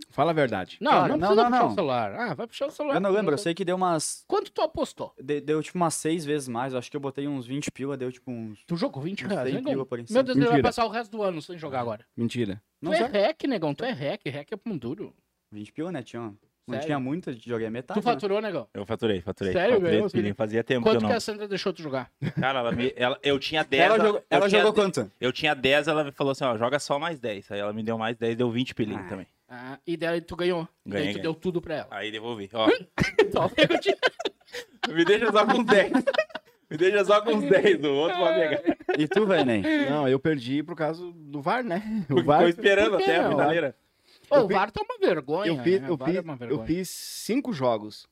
Fala a verdade. Não, Cara, não não, precisa não, puxar não. o celular. Ah, vai puxar o celular. Eu não lembro, eu sei que deu umas. Quanto tu apostou? de- Deu tipo umas seis vezes mais. Eu acho que eu botei uns 20 pila, deu tipo uns. Tu jogou 20 Uns reais, 100 negão? pila por em Meu cima. Deus, ele vai Mentira. passar o resto do ano sem jogar agora. Mentira. Não tu é hack, negão. Tu é hack. Hack é pão duro. 20 pila, né? Tinha, não Sério? tinha muito, joguei a metade. tu faturou, negão? Eu faturei, faturei. Sério, faturei ganhou, esse. Fazia tempo Quanto que eu que não. a Sandra deixou tu jogar? Cara, ela me, ela, eu tinha 10. Ela, ela, jogou, eu ela tinha, jogou quanto? Eu tinha 10, ela me falou assim, ó, joga só mais 10. Aí ela me deu mais 10, deu 20 pilinhos Ah. também. Ah, e daí tu ganhou. E daí Ganhei, tu ganhei. deu tudo pra ela. Aí devolvi. Ó, Só pega o dinheiro. me deixa só com 10. Me deixa só com os 10, o outro vai pegar. E tu, velho, nem? Não, eu perdi por causa do VAR, né? O Ficou VAR. esperando Por quê, até a finaleira. Ô, Eu o VAR tá uma vergonha. Eu fiz, né? eu, fiz, é uma eu vergonha. fiz cinco jogos.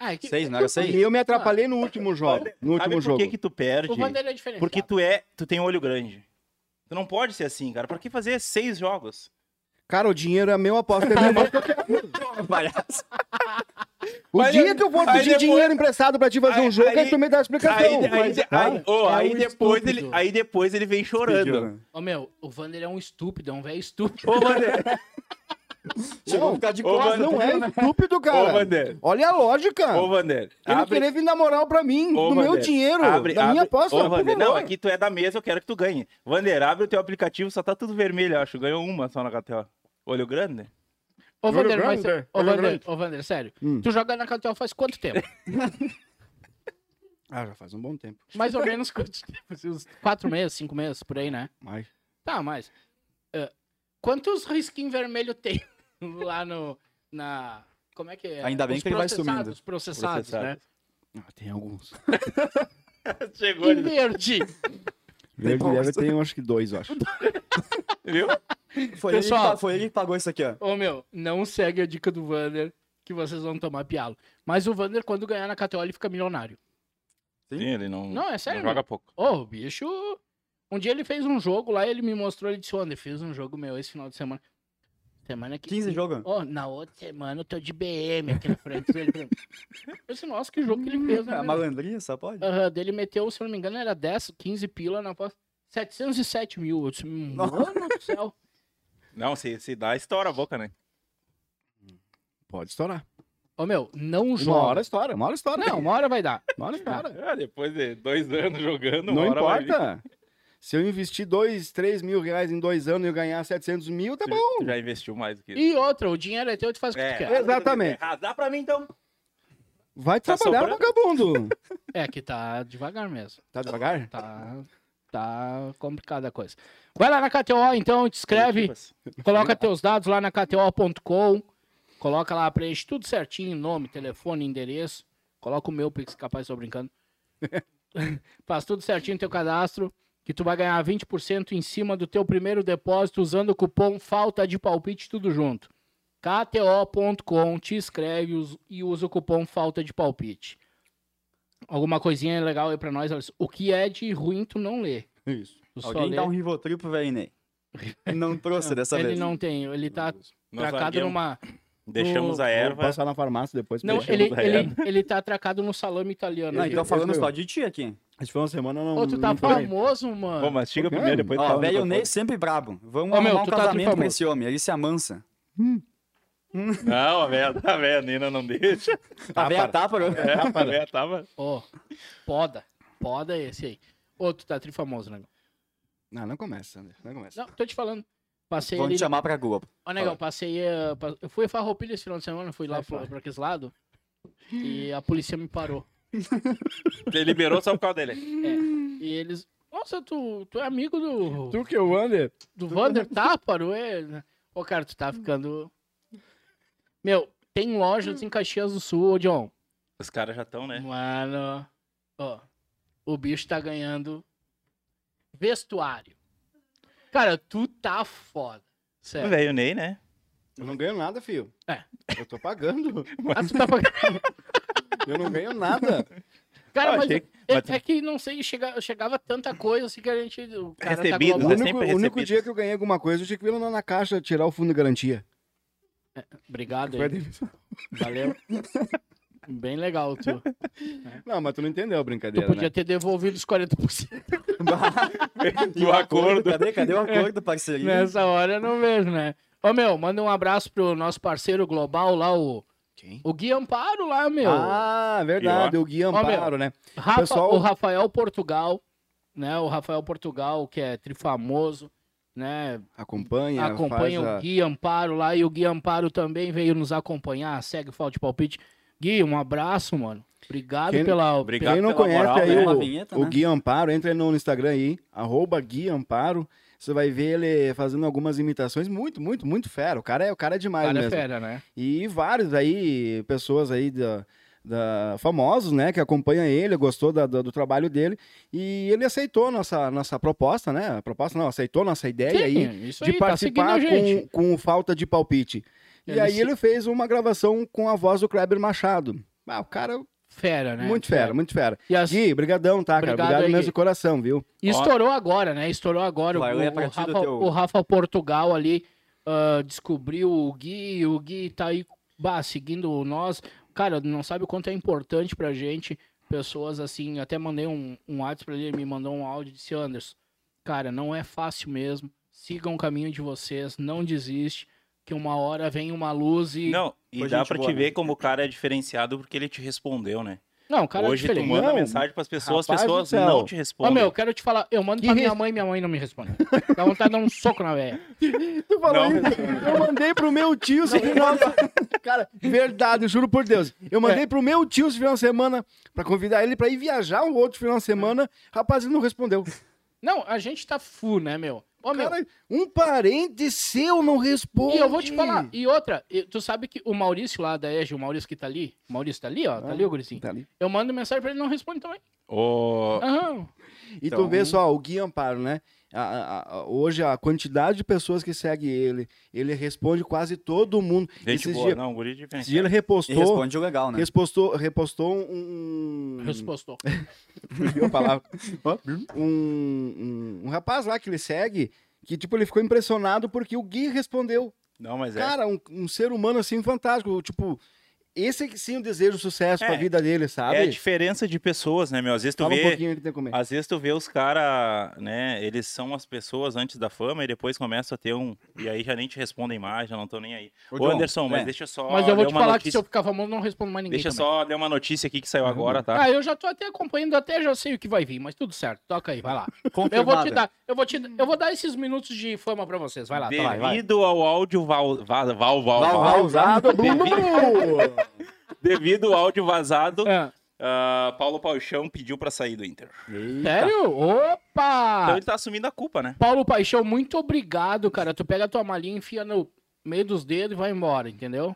Ah, é que- Seis, não era E seis? eu me atrapalhei no último jogo. No Sabe último por jogo. que que tu perde? O Vanderlei é diferente. Porque tu é, tu tem olho grande. Tu não pode ser assim, cara. Pra que fazer seis jogos? Cara, o dinheiro é meu, aposta é meu. Palhaço. O Aí dia que eu for pedir depois- dinheiro emprestado pra te fazer Aí- um jogo, aí, aí- tu me dá a explicação. Aí, aí, Mas, aí, ô, é aí um depois estúpido. ele, aí depois ele vem chorando. Ô, meu, o Vander é um estúpido, é um velho estúpido. Ô, Vander, Chegou a ficar de Ô, costas. mano, não é estúpido, ô, cara. Vander, Olha a lógica. ô, Vander. Ele abre- querer vir dar moral pra mim, Ô, do meu dinheiro, abre- da minha abre- aposta. Ô, Vander, não, aqui tu é da mesa, eu quero que tu ganhe. Vander, abre o teu aplicativo, só tá tudo vermelho, acho. Ganhou uma só na KTO. Olho grande? Ô, Vander, mas... Ô, Vander, ô, Vander, sério. Hum. Tu joga na KTO faz quanto tempo? Ah, já faz um bom tempo. Mais ou menos quanto tempo? Uns quatro meses, cinco meses, por aí, né? Mas... Tá, mas... eh, quantos risquinhos vermelhos tem lá no... Na... Como é que é? Ainda bem Os que ele vai processados, sumindo. Processados, né? Ah, tem alguns. Chegou E ali, verde. Verde. Leve tem, acho que dois, eu acho. viu? Foi, ele que Pessoal. pa- foi ele que pagou isso aqui, ó. Ô, meu, não segue a dica do Vander, que vocês vão tomar pialo. Mas o Vander, quando ganhar na KTO, ele fica milionário. Sim, ele não, Não, é sério, não joga pouco. Ô, o bicho... Um dia ele fez um jogo lá, ele me mostrou, ele disse, Vander, fiz um jogo meu esse final de semana. Semana que... 15 jogos. Ô, na outra semana eu tô de BM aqui na frente dele. pra. Eu disse, nossa, que jogo que ele fez, né? A velho?" malandrinha, só pode. Aham, dele meteu, se eu não me engano, era 10, 15 pila na aposta. 707 mil. Eu disse, mano do céu. Não, se, se dá, estoura a boca, né? Pode estourar. Ô, meu, não Uma joga. hora estoura, uma hora estoura. Não, uma hora vai dar. Uma hora estoura. Ah, depois de dois anos jogando, Não uma hora vai vir. importa. Se eu investir dois, três mil reais em dois anos e eu ganhar 700 mil, tá Tu- bom. tu já investiu mais do que isso. E outra, o dinheiro é teu, tu faz o que tu quer. Exatamente. Dá pra mim então. Vai Tá trabalhar, sobrando? vagabundo. É que tá devagar mesmo. Tá devagar? Tá, tá complicada a coisa. Vai lá na KTO, então, te inscreve, coloca teus dados lá na KTO.com, coloca lá, preenche tudo certinho, nome, telefone, endereço, coloca o meu, Pix, capaz, tô brincando. Faz tudo certinho teu cadastro, que tu vai ganhar 20% em cima do teu primeiro depósito usando o cupom falta de palpite tudo junto. KTO.com, te inscreve e usa o cupom falta de palpite. Alguma coisinha legal aí pra nós. O que é de ruim tu não lê. Isso. Tu só Alguém lê- dá um Rivotril pro velho Ney. Não trouxe dessa ele vez. não tem, ele tá tracado numa, Deixamos No- a Vou erva. passar na farmácia depois. Não, ele, ele, ele tá atracado no salame italiano. Não, então falando só de ti aqui. Esse foi uma semana, não. Ô, tu tá famoso, mano. Ô, mastiga Por quê? primeiro, depois Ó, velho do Ney sempre brabo. Vamos Ô, meu, arrumar um tu tá casamento famoso. pra esse homem, ele se amansa. Não, a velha, a velha Nina não deixa. A velha para. tapa, né? É, a velha tava. Ó, poda. Poda é esse aí. Ô, tu tá trifamoso, negão. Não, não começa, André. Não começa. Não, tô te falando. Passei Vamos ali. te chamar pra Globo. Ó, negão, passei. eh, pa- Eu fui a Farroupilha esse final de semana, fui lá pra, pra aquele lado. E a polícia me parou. Ele liberou só por causa dele. É. E eles. Nossa, tu, tu é amigo do. Tu que eu ando. Do Vander Táparo, é? Ô, cara, tu tá ficando. Meu, tem lojas em Caxias do Sul, ô, John. Os caras já estão, né? Mano, ó, o bicho tá ganhando vestuário. Cara, tu tá foda. Sério. Velho Ney, né? Eu não ganho nada, filho. É. Eu tô pagando. Ah, tu tá pagando. Eu não ganho nada. Cara, mas, achei- é, mas tu- é que não sei, chega, chegava tanta coisa assim que a gente. O cara Recebido, tá O né? global. único, sempre o único dia que eu ganhei alguma coisa, eu tinha que vir lá na caixa tirar o fundo de garantia. Obrigado aí. demissão. Valeu. Bem legal, tu. Não, mas tu não entendeu a Tu brincadeira, podia né? ter devolvido os 40%. E o acordo. Cadê, cadê o acordo, parceria? Nessa hora eu não vejo, né? Ô, meu, manda um abraço pro nosso parceiro global lá, o, Quem? o Gui Amparo lá, meu. Ah, verdade, o Gui Amparo, né? Rafa- pessoal- O Rafael Portugal, né? O Rafael Portugal, que é trifamoso, né? Acompanha, Acompanha faz a... o Gui Amparo lá e o Gui Amparo também veio nos acompanhar. Segue o Falta de Palpite. Gui, um abraço, mano. Obrigado Quem- pela. Obrigado Quem não pela conhece moral, aí né? O, vinheta, o né? Gui Amparo, entra no Instagram aí, arroba Gui Amparo. Você vai ver ele fazendo algumas imitações muito, muito, muito fera. O cara é, o cara é demais Cara, é mesmo. fera, né? E vários aí, pessoas aí da, da- famosos, né, que acompanham ele, gostou da- da- do trabalho dele. E ele aceitou nossa, nossa proposta, né? A proposta não, aceitou nossa ideia aí isso de aí, tá seguindo participar gente. com, com falta de palpite. E Ele aí se- ele fez uma gravação com a voz do Kleber Machado. Ah, o cara, Fera, né? muito fera, muito fera. E, as- Gui, brigadão, tá, cara? Obrigado Obrigado aí, mesmo de coração, viu? E estourou agora, né? Estourou agora. Vai o, o, Rafa, teu- o Rafa Portugal ali ah, descobriu o Gui. O Gui tá aí bah, seguindo nós. Cara, não sabe o quanto é importante pra gente. Pessoas assim, até mandei um, um WhatsApp pra ele, ele me mandou um áudio e disse, Anderson, cara, não é fácil mesmo. Sigam o caminho de vocês, não desiste, que uma hora vem uma luz e. Não, e dá pra te né? ver como o cara é diferenciado porque ele te respondeu, né? Não, cara, é Hoje tu diferente. manda Não, mensagem pras pessoas, rapaz as pessoas céu. não te respondem. meu, quero te falar, eu mando pra Que minha res- mãe, minha mãe não me responde. Dá vontade de dar um soco na velha. Tu falou Não. isso? Eu mandei pro meu tio de... Cara, verdade, juro por Deus. Eu mandei pro meu tio esse final de semana pra convidar ele pra ir viajar um outro final de semana. Rapaz, ele não respondeu. Não, a gente tá full, né, meu? Ô, meu, Cara, um parente seu não responde. E eu vou te falar, e outra, tu sabe que o Maurício lá da EG, o Maurício que tá ali, o Maurício tá ali, ó, tá ali o guricinho. Tá ali. Eu mando mensagem pra ele, não responde também. Ô, Aham. E Então- tu vê só, o Gui Amparo, né? A- a- a- hoje a quantidade de pessoas que segue ele, ele responde quase todo mundo. gente boa. dias Não, guri esse dia ele E repostou, responde o legal, né? repostou, repostou um... Respostou. A palavra. um, um, um rapaz lá que ele segue, que tipo, ele ficou impressionado porque o Gui respondeu. Não, mas é. Cara, um, um ser humano assim fantástico. Tipo, esse é que sim eu desejo sucesso pra É, vida dele, sabe? É a diferença de pessoas, né, meu? Às vezes tu Fala um vê. pouquinho que tem que comer. Às vezes tu vê os caras, né? Eles são as pessoas antes da fama e depois começam a ter um. E aí já nem te respondem mais, já não estão nem aí. Ô, Ô, John, Anderson, mas é. deixa só. Mas eu vou te falar que se notícia- eu ficar famoso, não respondo mais ninguém Deixa também. só ler uma notícia aqui que saiu agora, tá? Ah, eu já tô até acompanhando, até já sei o que vai vir, mas tudo certo. Toca aí, vai lá. Eu vou te dar, eu vou te eu vou dar esses minutos de fama pra vocês. Vai lá, tá lá, vai. Devido ao áudio val, va- val, val, Val, val- val. Pausado. devido ao áudio vazado, Ah, ah, Paulo Paixão pediu pra sair do Inter. sério? Então Opa! ele tá assumindo a culpa, né? Paulo Paixão, muito obrigado, cara. Tu pega a tua malinha, enfia no meio dos dedos e vai embora, entendeu?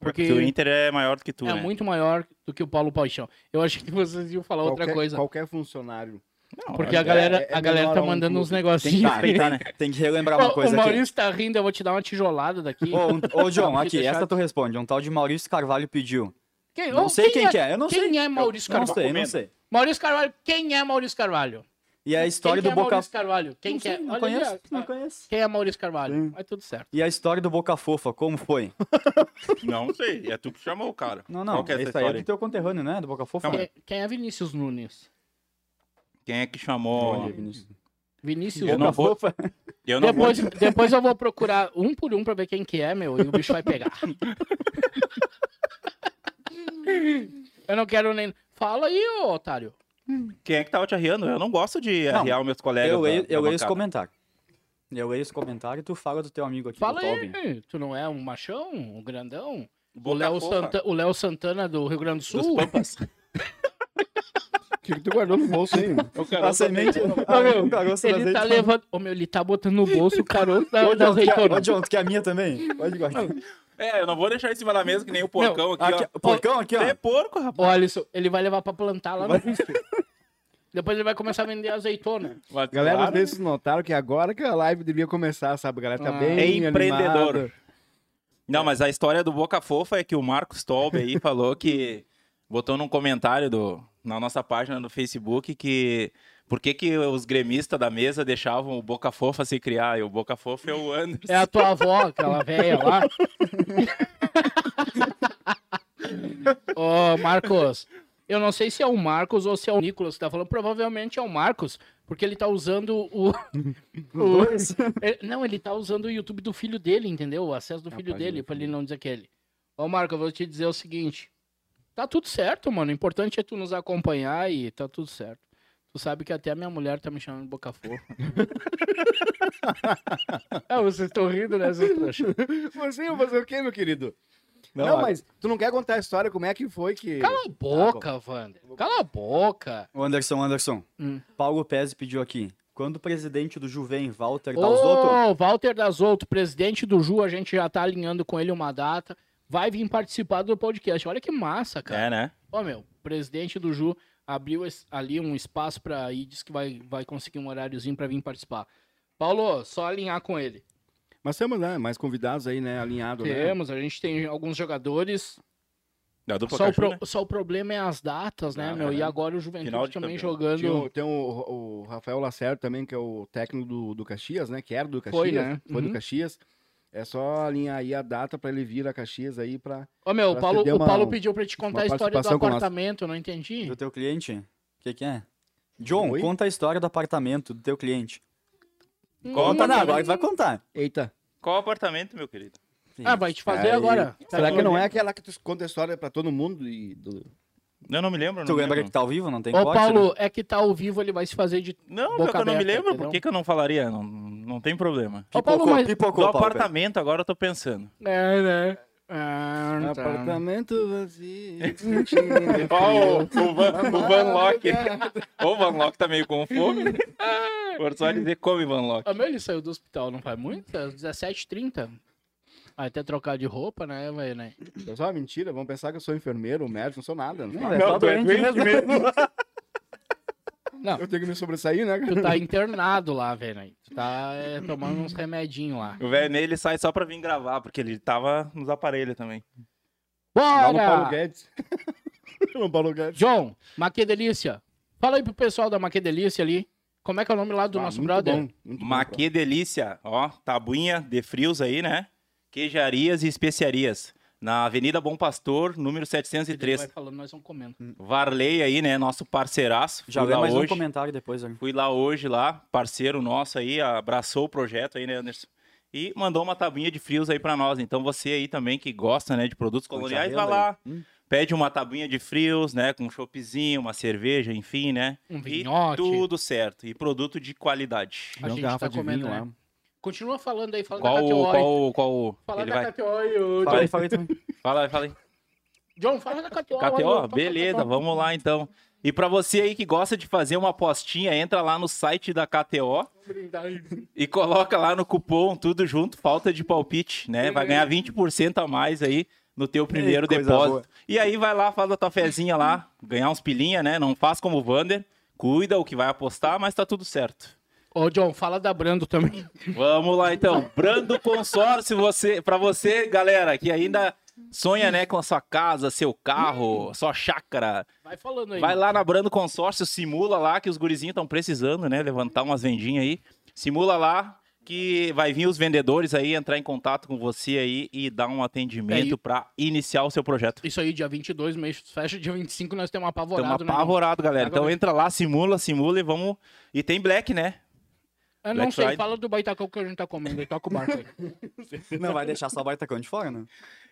Porque Porque o Inter é maior do que tu, é né? muito maior do que o Paulo Paixão. Eu acho que vocês iam falar outra qualquer, coisa. Qualquer funcionário. Não, Porque é- a galera, é- é a galera tá a um mandando uns negocinhos. Tem, tem, tem que relembrar uma coisa o aqui. Maurício tá rindo, eu vou te dar uma tijolada daqui. Ô, um- ô, John, Não, aqui, essa tu responde. Um tal de Maurício Carvalho pediu. Quem, Não ô, sei quem que é, eu não quem sei. é Maurício Não Carvalho? sei, não sei. Maurício Carvalho, quem é Maurício Carvalho? E a história Quem do que é Boca Maurício Carvalho? Quem Não que é? sei, não Olha ali, conheço, ó. não conheço. Quem é Maurício Carvalho? Sim. Vai tudo certo. E a história do Boca Fofa, como foi? Não sei, é tu que chamou o cara. Não, não, Qual que é essa esse aí é história? do teu conterrâneo, né? Do Boca Fofa. Quem, quem é Vinícius Nunes? Quem é que chamou? Olha, Vinícius. Vinícius Eu não vou- Fofa. Eu não Depois, vou... depois eu vou procurar um por um pra ver quem que é, meu, e o bicho vai pegar. eu não quero nem. Fala aí, ô otário. Quem é que tava te arriando? Eu não gosto de Não, arriar os meus colegas. Eu, leio- da eu leio esse bancada. comentário. Eu leio esse comentário e tu fala do teu amigo aqui, Fala do Tobin. aí. Tu não é um machão, um grandão? O Boca Léo. Santa- o Léo Santana do Rio Grande do Dos Sul? Pampas. O que, tu guardou no bolso aí? A semente. Ah, meu, o caroço Ele tá azeitona. levando. Ô, meu, ele tá botando no bolso o caroço da, Ô, da azeitona. Ô, John, tu quer a minha também? Pode guardar. É, eu não vou deixar em cima da mesa que nem o porcão aqui, Aqui, ó. o porcão aqui, ó. É porco, rapaz. Ô, Alisson, ele vai levar pra plantar lá no Cristo. Depois ele vai começar a vender azeitona. Mas, Galera, claro, desses notaram que agora que a live devia começar, sabe? A galera tá Ah. bem É empreendedor. animada. Não, mas a história do Boca Fofa é que o Marcos Tolbe aí falou que botou num comentário do, na nossa página no Facebook que por que, que os gremistas da mesa deixavam o Boca Fofa se criar? E o Boca Fofa é o Anderson. É a tua avó, aquela velha lá. Ô, Marcos, eu não sei se é o Marcos ou se é o Nicolas que tá falando. Provavelmente é o Marcos, porque ele tá usando o. o- É, não, ele tá usando o YouTube do filho dele, entendeu? O acesso do filho dele, pra ele não dizer que é ele. Ô, Marco, eu vou te dizer o seguinte. Tá tudo certo, mano. O importante é tu nos acompanhar e tá tudo certo. Tu sabe que até a minha mulher tá me chamando de boca fofa. ah, vocês estão rindo, né, seus trouxas? Você ia fazer o quê, meu querido? Não, Não, mas tu não quer contar a história, como é que foi que... Cala a boca, Wander. Cala a boca. Ô, Anderson, Anderson. Hum. Paulo Pez pediu aqui. Quando o presidente do Juvem, Walter Dalzotto, Ô, Walter Dasotto, presidente do Ju, a gente já tá alinhando com ele uma data. Vai vir participar do podcast. Olha que massa, cara. É, né? Ó, meu, presidente do Ju abriu ali um espaço pra ir, disse que vai, vai conseguir um horáriozinho pra vir participar. Paulo, só alinhar com ele. Mas temos, né, mais convidados aí, né, alinhado, né? Temos, a gente tem alguns jogadores. Da dupla Só o, Caju, pro- né? só o problema é as datas, né, Ah, meu? é. E agora o Juventude Final de também campeonato. jogando. Tinha o- tem o, o Rafael Lacerda também, que é o técnico do, do Caxias, né? Que era do Caxias. Foi, né? Foi do Uhum. Caxias. É só alinhar aí a data pra ele vir a Caxias aí pra... Ô, meu, o Pra Paulo, você ter o uma- Paulo pediu pra te contar uma a história do apartamento, eu não entendi. do teu cliente, o que, que é? John, Oi? conta a história do apartamento do teu cliente. Hum. Conta, não, agora tu vai contar. Eita. Qual apartamento, meu querido? Ah, vai te fazer Aí- agora. Será que não é aquela que tu conta a história pra todo mundo e do... Eu não me lembro. Tu não me lembra lembro. que tá ao vivo? Não tem Ô, corte, Paulo, né? é que tá ao vivo, ele vai se fazer de. Não, Boca eu não me lembro. Por entendeu? que, que eu não falaria? Não, não tem problema. Ô, Paulo, Pipocou, mas- pipocou, Do Paulo. apartamento agora eu tô pensando. É, né? Ah, tá. Apartamento vazio. Ó, o, Van, o Van Lock. Ô, o Van Lock tá meio com fome. Por só dizer come Van Lock. Ah, meu, ele saiu do hospital, não faz muito? É 17h30. Até trocar de roupa, né, velho? Né? É só uma mentira, vão pensar que eu sou enfermeiro, médico, não sou nada. Não sou Não, é só doente mesmo. Não, Eu tenho que me sobressair, né? cara? tu tá internado lá, velho. né? Tu tá é, tomando uns remedinhos lá. O velho nele sai só pra vir gravar, porque ele tava nos aparelhos também. Lá no Paulo Bora! Guedes. no Paulo Guedes. John, Maque Delícia. Fala aí pro pessoal da Maque Delícia ali. Como é que é o nome lá do Ah, nosso muito brother? bom, muito bom, Mas que delícia, ó, tabuinha de frios aí, né? Queijarias e especiarias. Na Avenida Bom Pastor, número Ele 703. vai falando, nós vamos comendo. Varley aí, né? Nosso parceiraço. Já Fui lê lá mais um hoje. comentário depois. né? Fui lá hoje, lá, parceiro nosso aí, abraçou o projeto aí, né, Anderson? E mandou uma tabuinha de frios aí pra nós. Então você aí também que gosta, né, de produtos coloniais, vai lá. Hum. pede uma tabuinha de frios, né, com um choppzinho, uma cerveja, enfim, né? Um E vinhote. tudo certo. E produto de qualidade. A gente garrafa tá de comendo, vinho né? Continua falando aí, fala Qual, da KTO. qual, qual... Fala Ele da vai... KTO aí, ô, Fala John. aí, fala aí também. Fala aí, fala aí. John, fala da KTO. KTO, beleza, vamos lá então. E pra você aí que gosta de fazer uma apostinha, entra lá no site da KTO e coloca lá no cupom tudo junto, falta de palpite, né? Vai ganhar 20% a mais aí no teu primeiro coisa depósito. boa. E aí vai lá, faz a tua fezinha lá, ganhar uns pilinha, né? Não faz como o Vander, cuida o que vai apostar, mas tá tudo certo. Ô, John, fala da Brando também. Vamos lá então. Brando Consórcio, você, para você, galera, que ainda sonha, né, com a sua casa, seu carro, sua chácara. Vai falando aí. Vai lá na Brando Consórcio, simula lá que os gurizinhos estão precisando, né? Levantar umas vendinhas aí. Simula lá que vai vir os vendedores aí entrar em contato com você aí e dar um atendimento É, pra iniciar o seu projeto. Isso aí, dia 22, mês fecha, dia 25 nós temos apavorado, Estamos né? apavorado, galera. Agora- Então entra lá, simula, simula e vamos. E tem Black, né? Eu não Black sei, Friday. fala do baitacão que a gente tá comendo aí, toca o barco aí. Não vai deixar só o baitacão de fora, né?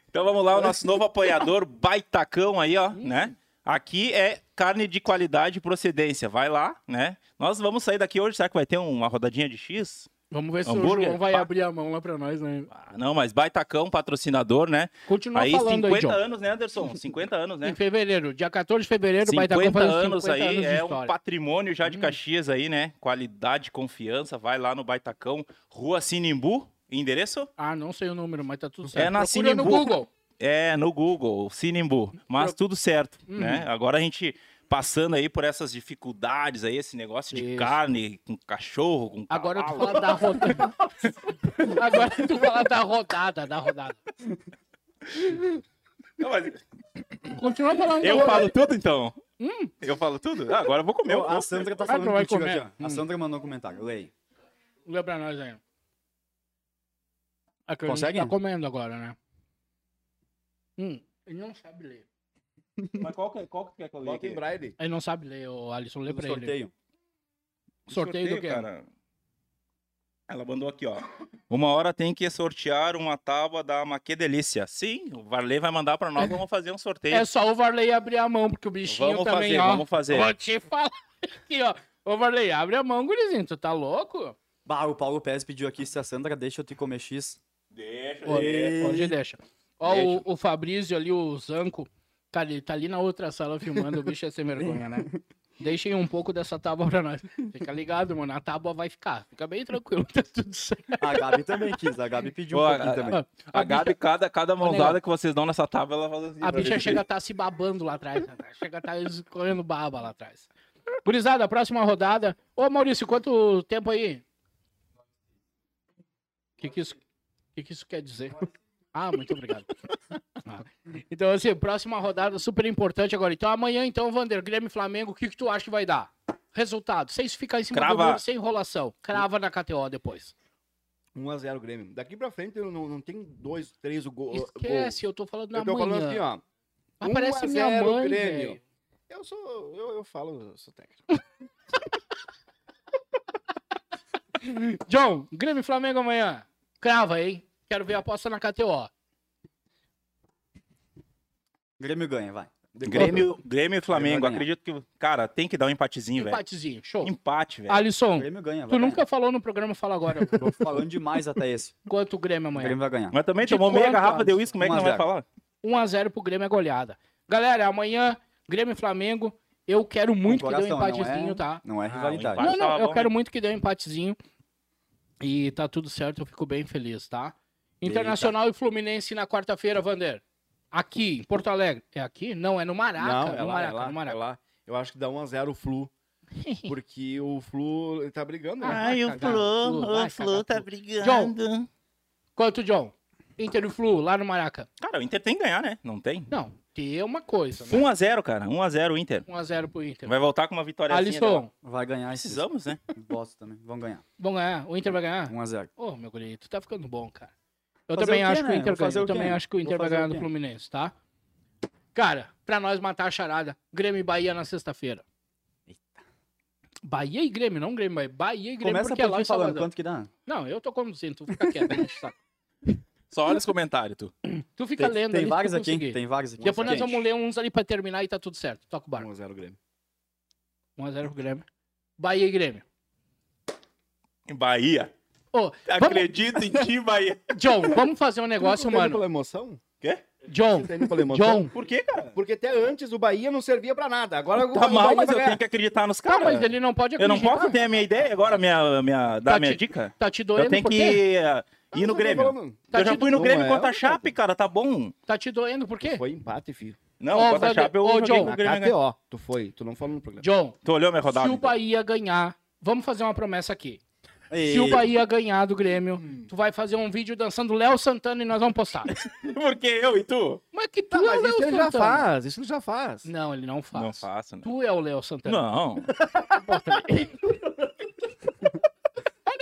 Então vamos lá, o nosso novo apoiador, Baitacão aí, ó, né? Aqui é carne de qualidade e procedência. Vai lá, né? Nós vamos sair daqui hoje. Será que vai ter uma rodadinha de X? Vamos ver se Hambúrguer? o João vai abrir a mão lá pra nós, né? Ah, não, mas Baitacão, patrocinador, né? Continua aí falando 50 aí, John. anos, né, Anderson? 50 anos, né? Em fevereiro, dia 14 de fevereiro, estar 50 fazendo anos 50 aí, anos é um. Hum. patrimônio já de Caxias aí, né? Qualidade, confiança. Vai lá no Baitacão, Rua Sinimbu, endereço? Ah, não sei o número, mas tá tudo certo. É na Procura no Sinimbu. Google. É, no Google, Sinimbu. Mas Pro- tudo certo, Uhum. né? Agora a gente passando aí por essas dificuldades aí, esse negócio de Isso. carne com cachorro, com Agora tu cavalo. fala da rodada. Agora tu fala da rodada, da rodada. Não, mas Continua falando Eu rodada. falo tudo, então? Eu falo tudo? Ah, agora eu vou comer. A Sandra tá Ah, falando tu vai contigo comer? aqui, ó. Hum. A Sandra mandou um comentário. Leia. Lê pra nós aí. É a Consegue? tá comendo agora, né? Hum, ele não sabe ler. Mas qual que, qual que quer que eu leia Bota em aqui? braille. Ele não sabe ler, o Alisson. Lê pra ele. sorteio. Sorteio do quê? cara. Ela mandou aqui, ó. Uma hora tem que sortear uma tábua da Maque Delícia. Sim, o Varley vai mandar pra nós, vamos fazer um sorteio. É só o Varley abrir a mão, porque o bichinho vamos também, fazer, ó. vamos fazer. Vou te falar aqui, ó. Ô, Varley, abre a mão, gurizinho. Tu tá louco? Bah, o Paulo Pérez pediu aqui se a Sandra deixa eu te comer X. Deixa, pode deixa. Ó, Deixa. O, o Fabrício ali, o Zanco, cara, ele tá ali na outra sala filmando, o bicho é sem vergonha, né? Deixem um pouco dessa tábua pra nós. Fica ligado, mano. A tábua vai ficar. Fica bem tranquilo, tá tudo certo. A Gabi também quis. A Gabi pediu um Pô, pouquinho a- também. A Gabi, cada, cada negócio. mãozada que vocês dão nessa tábua, ela faz assim. A bicha chega a estar se babando lá atrás. né? Chega a estar escorrendo baba lá atrás. Gurizada, próxima rodada. Ô, Maurício, quanto tempo aí? O que, que, isso, que, que isso quer dizer? Ah, muito obrigado. Ah. Então, assim, próxima rodada super importante agora. Então, amanhã, então, Vander, Grêmio e Flamengo, o que, que tu acha que vai dar? Resultado, sem ficar em cima do Crava. muro, sem enrolação. Crava na KTO depois. 1x0 Grêmio. Daqui pra frente não, não tem dois, três o gol. Esquece, eu tô falando na Eu tô manhã. falando aqui, ó. Mas parece 1 a minha 0 mãe, Grêmio. Eu sou. Eu, eu falo, eu sou técnico. John, Grêmio e Flamengo amanhã. Crava, hein? Quero ver a aposta na KTO. Grêmio ganha, vai. Grêmio, Grêmio e Flamengo. ganhar. Acredito que, cara, tem que dar um empatezinho, velho. Empatezinho, show. Empate, velho. Alisson, Grêmio ganha, vai tu ganhar. nunca falou no programa, fala agora. Tô falando demais até esse. Quanto o Grêmio O amanhã? Grêmio vai ganhar. Mas também De tomou meia garrafa de uísque, como é que 1 a não vai 0. falar? 1x0 pro Grêmio é goleada. Galera, amanhã, Grêmio e Flamengo. Eu quero muito que dê um Coração, não empatezinho, é- tá? Não é Ah, o rivalidade. empate. Não, não, eu quero muito que dê um empatezinho. E tá tudo certo, eu fico bem feliz, tá? Internacional e Fluminense na quarta-feira, Vander. Aqui, em Porto Alegre. É aqui? Não, é no Maraca. não, no é lá, Maraca, é lá, no Maraca. é lá. Eu acho que dá 1x0 o Flu. Porque o Flu ele tá brigando, né? Ai, o Flu, o Flu tá brigando. Quanto, John? Inter e Flu, lá no Maraca. Cara, o Inter tem que ganhar, né? Não tem? Não, ter uma coisa, né? 1x0, cara. 1x0 o Inter. 1x0 pro Inter. Vai voltar com uma vitória Alisson, Vai ganhar esses. Precisamos, né? Bosta também. Vão ganhar. vão ganhar. O Inter vai ganhar? 1x0. Ô, meu guri, tu tá ficando bom, cara. Eu Fazer também acho que o né? Inter ganha. Eu também acho que o Inter vai ganhar do? Fluminense, tá? Cara, pra nós matar a charada, Grêmio e Bahia na sexta-feira. Bahia e Grêmio, não Grêmio, mas Bahia e Grêmio, Começa porque é por lá ti em falando Salvador. quanto que dá. Não, eu tô conduzindo, tu fica quieto. saco. Só olha os comentários, tu. tu fica Tem, lendo tem ali, tu aqui, conseguir. Tem vários aqui. Depois nós vamos ler uns ali pra terminar e tá tudo certo. Toca o barco. 1x0 Grêmio. 1x0 pro Grêmio. Bahia e Grêmio. Em Vamos... Acredito em ti, Bahia. John, vamos fazer um negócio, tá mano. pela emoção? Quê? John, tá? John. Por quê, cara? Porque até antes o Bahia não servia pra nada. Agora o Tá o mal, mas eu ganhar. tenho que acreditar nos Tá, caras. mas ele não pode Eu não acreditar. posso ter a minha ideia agora, minha, minha, dar Tá a minha te- dica? Tá te doendo Eu tenho por que quê? Ah, ir no Grêmio. Tá eu já fui no Não Grêmio é, contra a. Chape, cara, tá bom. Tá te doendo por quê? Foi empate, filho. Não, Ô, contra a Chape eu ô, joguei John. com o Grêmio. né? KTO. Tu foi, tu não falou no programa. John, Tu olhou minha rodada? se o então? Bahia ganhar, vamos fazer uma promessa aqui. Se o Bahia ganhar do Grêmio, tu vai fazer um vídeo dançando Léo Santana e nós vamos postar. Porque eu e tu? Mas que tu Tá, é o mas Léo isso ele já Santana. faz, isso ele já faz. Não, ele não faz. Não faço, né? Tu é o Léo Santana. Não. Bota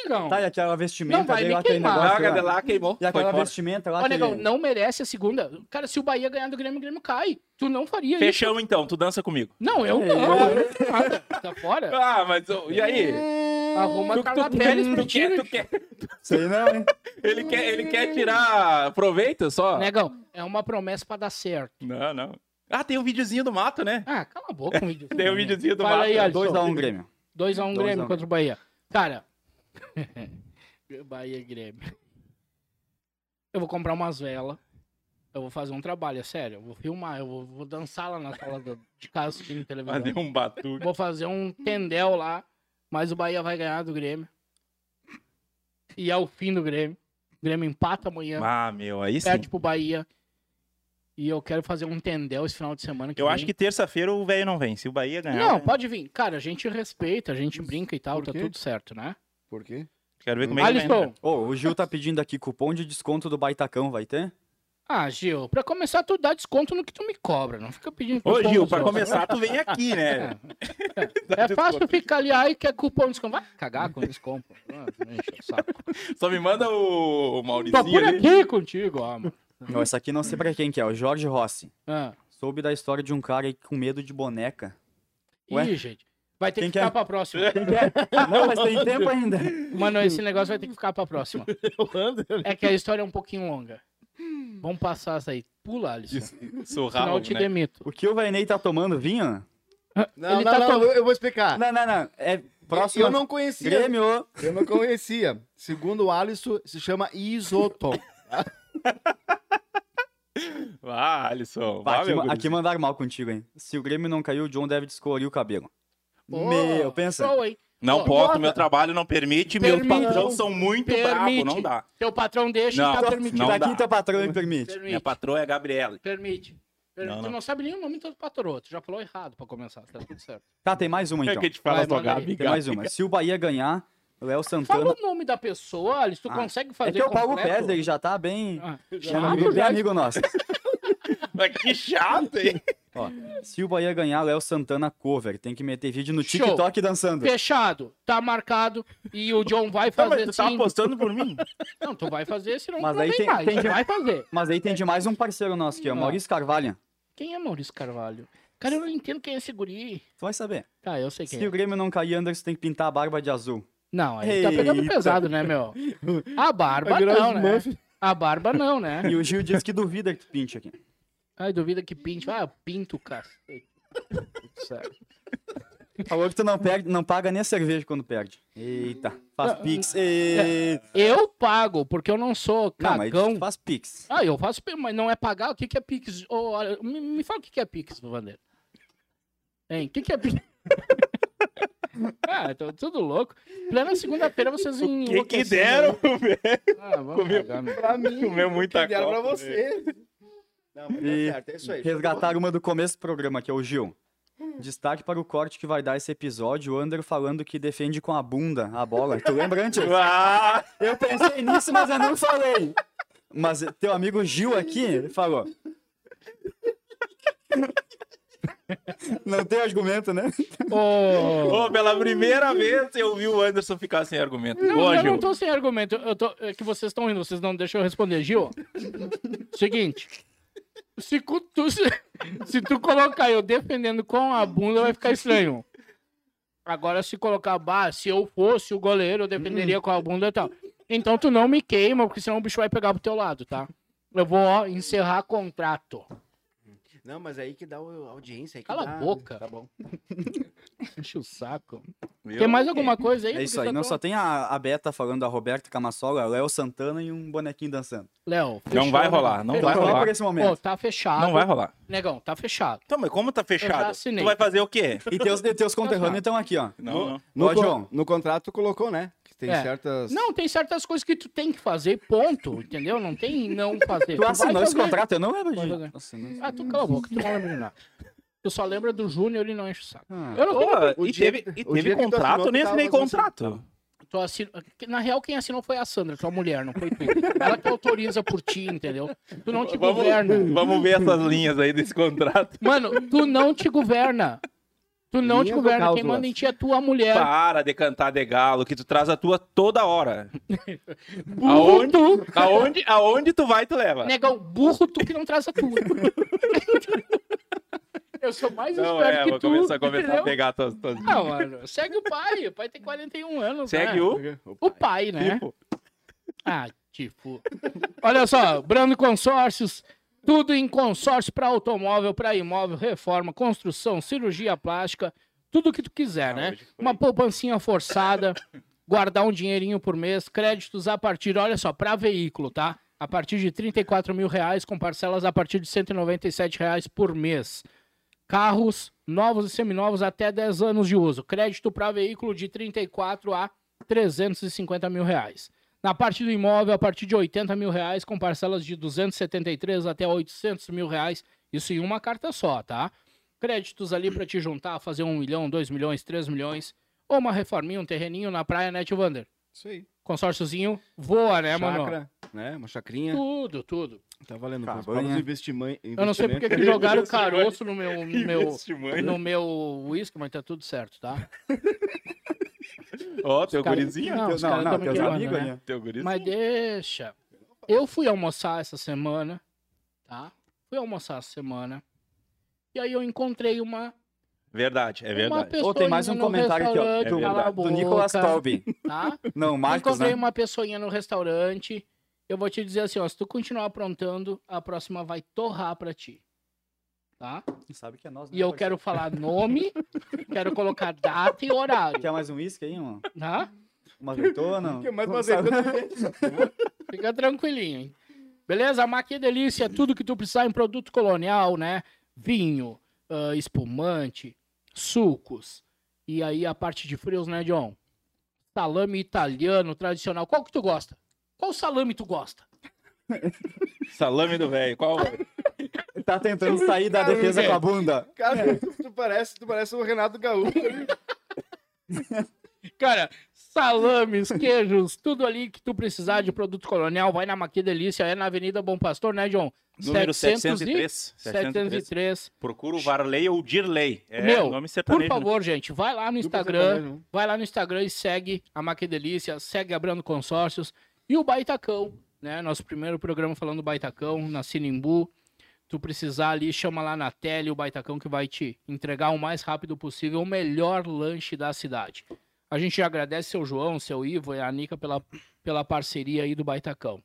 negão. Tá, e aquela vestimenta Não vai me lá, queimar. negócio lá. de lá, queimou. E aquela vestimenta lá Ó, que... negão, não merece a segunda. Cara, se o Bahia ganhar do Grêmio, o Grêmio cai. Tu não faria isso. Fechamos então, tu dança comigo. Não, eu não. Eu não. Tá fora? Ah, mas e aí? Arruma Tu, a Carla tu, Pérez quer, pro tu, quer, time. tu quer. Sei não, hein? Ele quer, ele quer tirar proveito só? Negão, é uma promessa pra dar certo. Não, não. Ah, tem um videozinho do mato, né? Ah, cala a boca com o vídeo. Tem um videozinho do Fala mato. aí, Alisson. 2x1 Grêmio. 2x1 Dois a Grêmio um. contra o Bahia. Cara. Bahia Grêmio. Eu vou comprar umas velas. Eu vou fazer um trabalho, é sério. Eu vou filmar, eu vou, vou dançar lá na sala do- de casa assistindo televisão. Fazer um batuque. Vou fazer um tendel lá. Mas o Bahia vai ganhar do Grêmio. E é o fim do Grêmio. O Grêmio empata amanhã. Ah, meu, aí sim. perde pro Bahia. E eu quero fazer um tendel esse final de semana. Eu vem. acho que terça-feira o velho não vem. Se o Bahia ganhar. Não, pode vir. Cara, a gente respeita, a gente brinca e tal, tá tudo certo, né? Por quê? Quero ver como é que né? Ô, o Gil tá pedindo aqui cupom de desconto do Baitacão, vai ter? Ah, Gil, pra começar, tu dá desconto no que tu me cobra. Não fica pedindo Ô, Gil, pra outros. começar, tu vem aqui, né? É fácil ficar ali, aí quer cupom de desconto. Vai cagar com compram. Ah, enche o saco. Só me manda o, o Mauricinho Tô por ali. aqui contigo, ó, mano. Não, essa aqui não sei pra quem que é, o Jorge Rossi. Ah. Soube da história de um cara aí com medo de boneca. Ué? Ih, gente. Vai ter Quem que quer? ficar pra próxima. Não, mas tem tempo ainda. Mano, esse negócio vai ter que ficar pra próxima. É que a história é um pouquinho longa. Vamos passar essa aí. Pula, Alisson. Sou Senão eu te né? demito. O que o Vainei tá tomando vinho? Não, Ele não, tá não, tom- eu, vou explicar. Não, não, não. É próximo. Eu não conhecia. Grêmio. Eu não conhecia. Segundo o Alisson, se chama isotom. Ah, Alisson. Pá, Vá, aqui, meu ma- guri. aqui mandaram mal contigo, hein? Se o Grêmio não caiu, o John deve descolorir o cabelo. Meu, pensa. show, hein? Não Ó, posso, bota. meu trabalho não permite, meus Permite. patrões são muito bravos, Permite. não dá. Teu patrão deixa Não, e tá permitido. não da dá. quinta patrão me permite. Minha Permite. patroa é a Gabriela. Permite. Per- Não, tu não. não sabe nem o nome do teu patrão. Tu já falou errado pra começar. Tá tudo certo. Tá, tem mais uma É então. que a gente fala Vai, aí. Gabi, Tem mais uma. Se o Bahia ganhar, o Léo Fala Santana. o nome da pessoa, Alice. Tu Ah, consegue fazer É que é o Paulo completo? Pérez, ele já tá bem. Ah, bem chato, amigo, bem já. amigo nosso. Mas que chato, hein? Ó, se o Bahia ganhar, Léo Santana cover. Tem que meter vídeo no Show. TikTok dançando. Fechado. Tá marcado. E o John vai Tá, fazer mas tu tá apostando por mim? Não, tu vai fazer, senão Mas não aí tem- mais. tem de- vai fazer. Mas aí tem demais um parceiro nosso aqui, ó, Ah. Maurício Carvalho. Quem é Maurício Carvalho? Cara, eu não entendo quem é esse guri. Tu vai saber. Tá, eu sei quem Se é. o Grêmio não cair, Anderson tem que pintar a barba de azul. Não, aí tá pegando Eita. pesado, né, meu? A barba virar não, né? A barba não, né? E o Gil diz que duvida que tu pinte aqui. Ai, duvida que pinte. Ah, pinto, cacete. Sério. Falou que tu não, perde, não paga nem a cerveja quando perde. Eita, faz Não, pix. Eita. Eu pago, porque eu não sou Não, mas cagão. tu faz pix. Ah, eu faço, pi- mas não é pagar. O que, que é Pix? Olha, me, me fala o que, que é Pix, Vander. Hein, o que, que é Pix? ah, tô tudo louco. Plena segunda-feira vocês O que que deram, velho? Ah, vamos Comeu. Pra mim, Comeu muita que deram pra coca, você. Não, mas tá certo, é isso aí. Resgataram uma do começo do programa, que é o Gil. Destaque para o corte que vai dar esse episódio, o Ander falando que defende com a bunda a bola. Tu lembra antes? Ah, Eu pensei nisso, mas eu não falei. Mas teu amigo Gil aqui falou. Não tem argumento, né? Ô, Ô, pela primeira vez eu vi o Anderson ficar sem argumento. Não, Ô, eu Gil. não tô sem argumento. Eu tô, é que vocês estão indo, vocês não deixam eu responder. Gil, seguinte. Se, tu, se, se tu colocar eu defendendo com a bunda, vai ficar estranho. Agora, se colocar, bah, se eu fosse o goleiro, eu defenderia com a bunda e tal. Então tu não me queima, porque senão o bicho vai pegar pro teu lado, tá? Eu vou ó, encerrar contrato. Não, mas aí que dá o- audiência. Aí que Cala dá... a boca. Tá bom. Enche o saco. Meu, Tem mais alguma coisa aí? É isso aí. tá Não tão- só tem a, a Beta falando a Roberta Camassola, Léo Santana e um bonequinho dançando. Léo, Não fechou, vai né? rolar, não Fechou. vai Só rolar. por esse Pô, momento. tá fechado. Não vai rolar. Negão, tá fechado. Então, mas como tá fechado? assinei. Tu vai fazer o quê? E teus, teus conterrâneos estão aqui, ó. Não, não. No, Ó, con- João. no contrato tu colocou, né? Que tem É. certas... Não, tem certas coisas que tu tem que fazer, ponto, entendeu? Não tem não fazer. Tu assinou esse contrato? Eu não lembro Vai de. Ah, tu cala a boca, tu não lembra de nada. Tu só lembra do Júnior e não enche o saco. Ah. Eu não Pô, tenho... O e dia teve, e teve contrato, eu nem assinei contrato. Tu assina- Na real, quem assinou foi a Sandra, tua mulher, não foi tu. Ela que autoriza por ti, entendeu? Tu não te Vamos, governa. vamos ver essas linhas aí desse contrato. Mano, tu não te governa. Tu não te governa. Quem manda em ti é tua mulher. Para de cantar de galo, que tu traz a tua toda hora. Aonde, Burro tu. aonde, aonde tu vai, tu leva. Negão, burro tu que não traz a tua. Eu sou mais Não, esperto é, que vou tu. começar a começar a pegar tuas, tuas... Não, mano, segue o pai. O pai tem 41 anos. Segue né? o... O pai, né? Tipo, Ah, tipo. Olha só, Brando Consórcios, tudo em consórcio para automóvel, para imóvel, reforma, construção, cirurgia plástica, tudo que tu quiser, Ah, né? Uma poupancinha forçada, guardar um dinheirinho por mês, créditos a partir, olha só, para veículo, tá? A partir de 34 mil reais, com parcelas a partir de 197 reais por mês. Carros novos e seminovos até 10 anos de uso. Crédito para veículo de 34 a 350 mil reais. Na parte do imóvel, a partir de 80 mil reais, com parcelas de 273 até 800 mil reais. Isso em uma carta só, tá? Créditos ali para te juntar, fazer 1 milhão, 2 milhões, 3 milhões. Ou uma reforminha, um terreninho na praia, né, tio Wander? Isso aí. Consórciozinho voa, né, mano? Chácara, né? Uma chacrinha. Tudo, tudo. Tá valendo. Cabanha. Para os investimentos. Eu não sei porque que jogaram caroço no meu, no meu, Investimento. no meu whisky, mas tá tudo certo, tá? Ó, teu Cara- gurizinho. Não, Teu- não, não, teus amigos né? aí. Teu gurizinho. Mas deixa. Eu fui almoçar essa semana, tá? Fui almoçar essa semana. E aí eu encontrei uma, Verdade, é uma verdade. pessoa Ô, tem mais um comentário aqui, ó. É Do, cala a verdade. do Nicolas boca, Tolby. Tá? Não, Marcos, encontrei né? uma pessoinha no restaurante. Eu vou te dizer assim, ó, se tu continuar aprontando, a próxima vai torrar pra ti. Tá? Sabe que é nós, né, E eu quero falar nome, quero colocar data e horário, Quer mais um uísque aí, mano? tá? Uma azeitona? Quer mais uma Não sabe? Fica tranquilinho, hein? Beleza? Maqui Delícia, tudo que tu precisar em produto colonial, né? Vinho, ah, espumante, sucos. E aí a parte de frios, né, John? Salame italiano, tradicional. Qual que tu gosta? Qual salame tu gosta? Salame do velho. Qual? Tá tentando sair da Cara, defesa é. com a bunda. Cara, tu, tu parece, tu parece o Renato Gaúcho. Cara, salames, queijos, tudo ali que tu precisar de produto colonial, vai na Maqui Delícia, é na Avenida Bom Pastor, né, John? Número 700 e- 703. 703. 703. Procura o Varley ou Dirley. É Meu, nome Por sertanejo. favor, gente, vai lá no Instagram, sertanejo. vai lá no Instagram e segue a Maquedelícia, segue a Brando Consórcios e o Baitacão, né? Nosso primeiro programa falando do Baitacão, na Sinimbu. Tu precisar ali, chama lá na tele o Baitacão que vai te entregar o mais rápido possível o melhor lanche da cidade. A gente agradece seu João, seu Ivo e a Nica pela, pela parceria aí do Baitacão.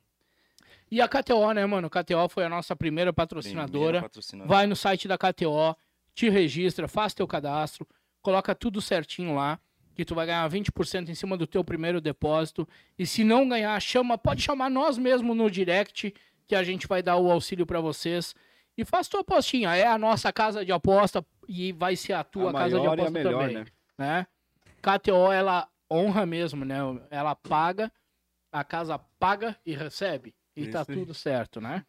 E a KTO, né, mano? KTO foi a nossa primeira patrocinadora. Patrocinador. Vai no site da KTO, te registra, faz teu cadastro, coloca tudo certinho lá, que tu vai ganhar 20% em cima do teu primeiro depósito. E se não ganhar, chama, pode chamar nós mesmo no direct, que a gente vai dar o auxílio para vocês. E faz tua apostinha, é a nossa casa de aposta e vai ser a tua A casa de aposta melhor, também, né? né? KTO ela honra mesmo, né? Ela paga, a casa paga e recebe. E tá Isso aí. tudo certo, né?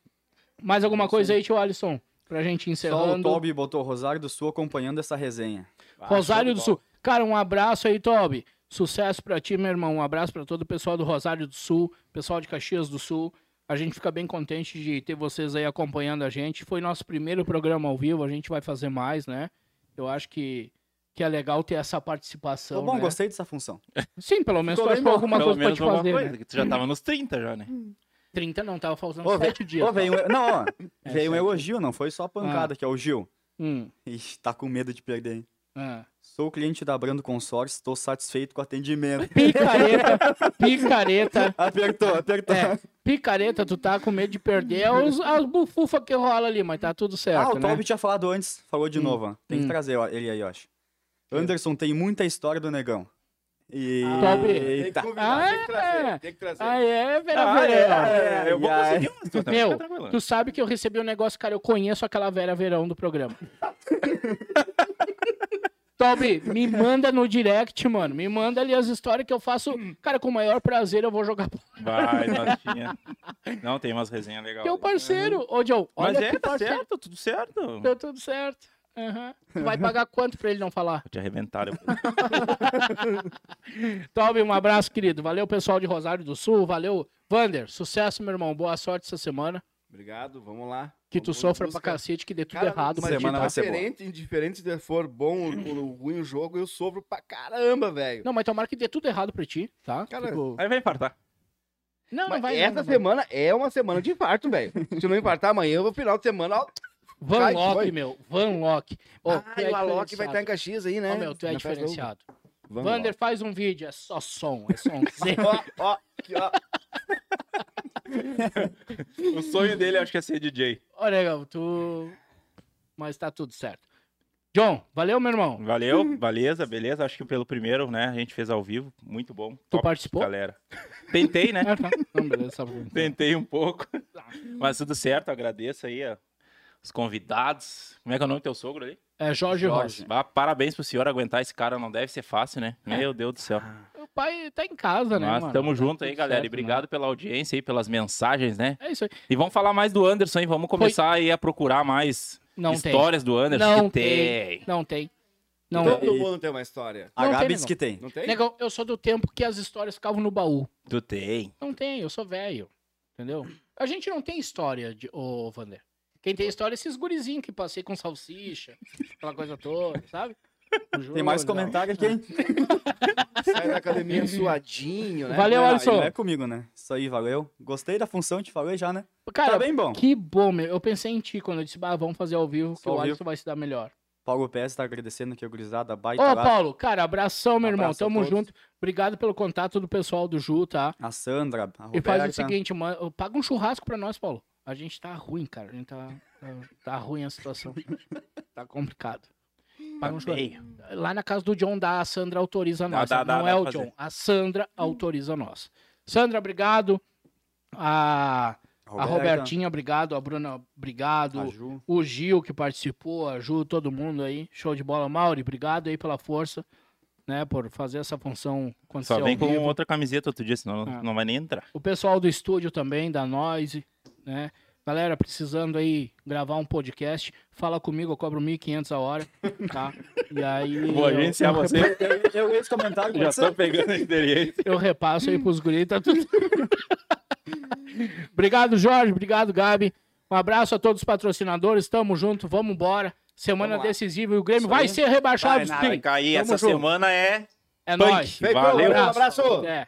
Mais alguma coisa aí, tio Alisson? Pra gente Só o encerrando. Toby botou Rosário do Sul acompanhando essa resenha. Ah, Rosário do de Sul. Cara, um abraço aí, Toby. Sucesso pra ti, meu irmão. Um abraço pra todo o pessoal do Rosário do Sul, pessoal de Caxias do Sul. A gente fica bem contente de ter vocês aí acompanhando a gente. Foi nosso primeiro programa ao vivo, a gente vai fazer mais, né? Eu acho que, que é legal ter essa participação. Tô bom, né? gostei dessa função. Sim, pelo menos tu achou bom. alguma Pelo coisa pra te fazer. coisa, né? que tu já tava nos 30 já, né? 30 não, tava faltando Ô, 7 dias. Ô, veio um... Não, ó, É, veio um sete. elogio, não foi só pancada, que é o Gil. Hum, Ixi, tá com medo de perder, hein? ah. Sou cliente da Brando Consórcio, estou satisfeito com o atendimento. Picareta, picareta. Apertou, apertou. É, picareta, tu tá com medo de perder é os, as bufufas que rola ali, mas tá tudo ah, certo, o né? Toby tinha falado antes, falou de Hum, novo. Tem hum. que trazer ele aí, eu acho. Anderson tem muita história do negão. E... Toby. Tem que Eita. convidar, tem que Ah, trazer, tem que trazer. Ah, é, Vera Ah, Verão. é, é, eu vou conseguir umas, tu tá- Meu, tu sabe que eu recebi um negócio, cara, eu conheço aquela Vera Verão do programa. Toby, me manda no direct, mano. Me manda ali as histórias que eu faço. Cara, com o maior prazer eu vou jogar Vai, notinha. Não, tem umas resenhas legais. teu parceiro. Ô, Joe, olha Mas é, que tá parceiro. certo, tudo certo. Deu tudo certo. Aham. Tu vai pagar quanto pra ele não falar? Vou te arrebentar. Eu... Toby, um abraço, querido. Valeu, pessoal de Rosário do Sul. Valeu, Vander. Sucesso, meu irmão. Boa sorte essa semana. Obrigado, vamos lá. Que tu Vamos sofra buscar. pra cacete, que dê tudo Cara, errado. mas semana tá? vai ser boa. indiferente, se for bom ou, ruim o jogo, eu sofro pra caramba, velho. Não, mas tomara que dê tudo errado pra ti, tá? Cara, Tipo, Aí vai infartar. Não, não Mas vai. essa não, não vai. semana é uma semana de infarto, velho. Se não infartar amanhã, no final de semana, ó. Van Vai, Lock, meu. Van Lock. Ô, ah, tu é e o Alok vai estar em Caxias aí, né? Ô, meu, tu é Na diferenciado. Vamos Vander lá. faz um vídeo, é só som, é somzinho. Ó, ó, aqui, ó. O sonho dele acho que é ser DJ. Olha, legal, tu. Mas tá tudo certo. John, valeu, meu irmão. Valeu, beleza, beleza. Acho que pelo primeiro, né, a gente fez ao vivo. Muito bom. Top, participou? Galera. Tentei, né? Ah, tá. Não, beleza, só Tentei um pouco. Mas tudo certo, agradeço aí ó, os convidados. Como é que é o nome do teu sogro ali? É Jorge, Rossi. Ah, parabéns pro senhor aguentar esse cara, não deve ser fácil, né? Meu Deus do céu. O pai tá em casa, né, Mas mano? tamo Tá junto aí, galera. certo, E obrigado pela audiência aí, pelas mensagens, né? né? É isso aí. E vamos falar mais do Anderson, hein? Vamos começar aí a procurar mais Não tem. histórias do Anderson. Não que tem. Não tem. Não Todo tem. mundo tem uma história. A Não Gabi tem, diz que tem. Não tem? Negão, eu sou do tempo que as histórias ficavam no baú. Tu tem. Não tem, eu sou velho. Entendeu? A gente não tem história, de... ô, Vander. Quem tem história é esses gurizinhos que passei com salsicha, aquela coisa toda, sabe? Tem mais comentário aqui, hein? Sai da academia suadinho, né? Valeu, Não, Alisson. Não é comigo, né? Isso aí, valeu. Gostei da função, te falei já, né? Cara, Tá bem bom. que bom, meu. Eu pensei em ti quando eu disse, bah, vamos fazer ao vivo, que Só ao o. Alisson vai se dar melhor. Paulo PS tá agradecendo aqui, gurizada. Baita Ô, lá. Paulo, cara, abração, meu irmão. Abraço a Tamo junto. Obrigado pelo contato do pessoal do Ju, tá? A Sandra, a E Roberta. faz o seguinte, mano, paga um churrasco pra nós, Paulo. A gente tá ruim, cara. A gente tá, tá, tá ruim a situação. tá complicado. Um Tá. Lá na casa do John dá, a Sandra autoriza nós. dá, dá, não dá é o fazer. John, a Sandra autoriza nós. Sandra, obrigado. A, a Robertinha, obrigado. A Bruna, obrigado. A. O Gil que participou, a Ju, todo mundo aí. Show de bola. Mauri, obrigado aí pela força, né? Por fazer essa função Só vem com vivo. outra camiseta outro dia, senão Ah. não vai nem entrar. O pessoal do estúdio também, da Noise, né? Galera, precisando aí gravar um podcast, fala comigo, eu cobro 1.500 a hora, tá? E aí Vou eu- agenciar eu, você. Eu, eu esse comentário, Já tô pegando a experiência. eu repasso aí pros guris, tá tudo... obrigado, Jorge, obrigado, Gabi. Um abraço a todos os patrocinadores, tamo junto, vamos embora. Semana Vamos decisiva e o Grêmio vai ser rebaixado, Vai, sim. cair. Tamo Essa junto. semana é É nóis. Valeu. um abraço. É.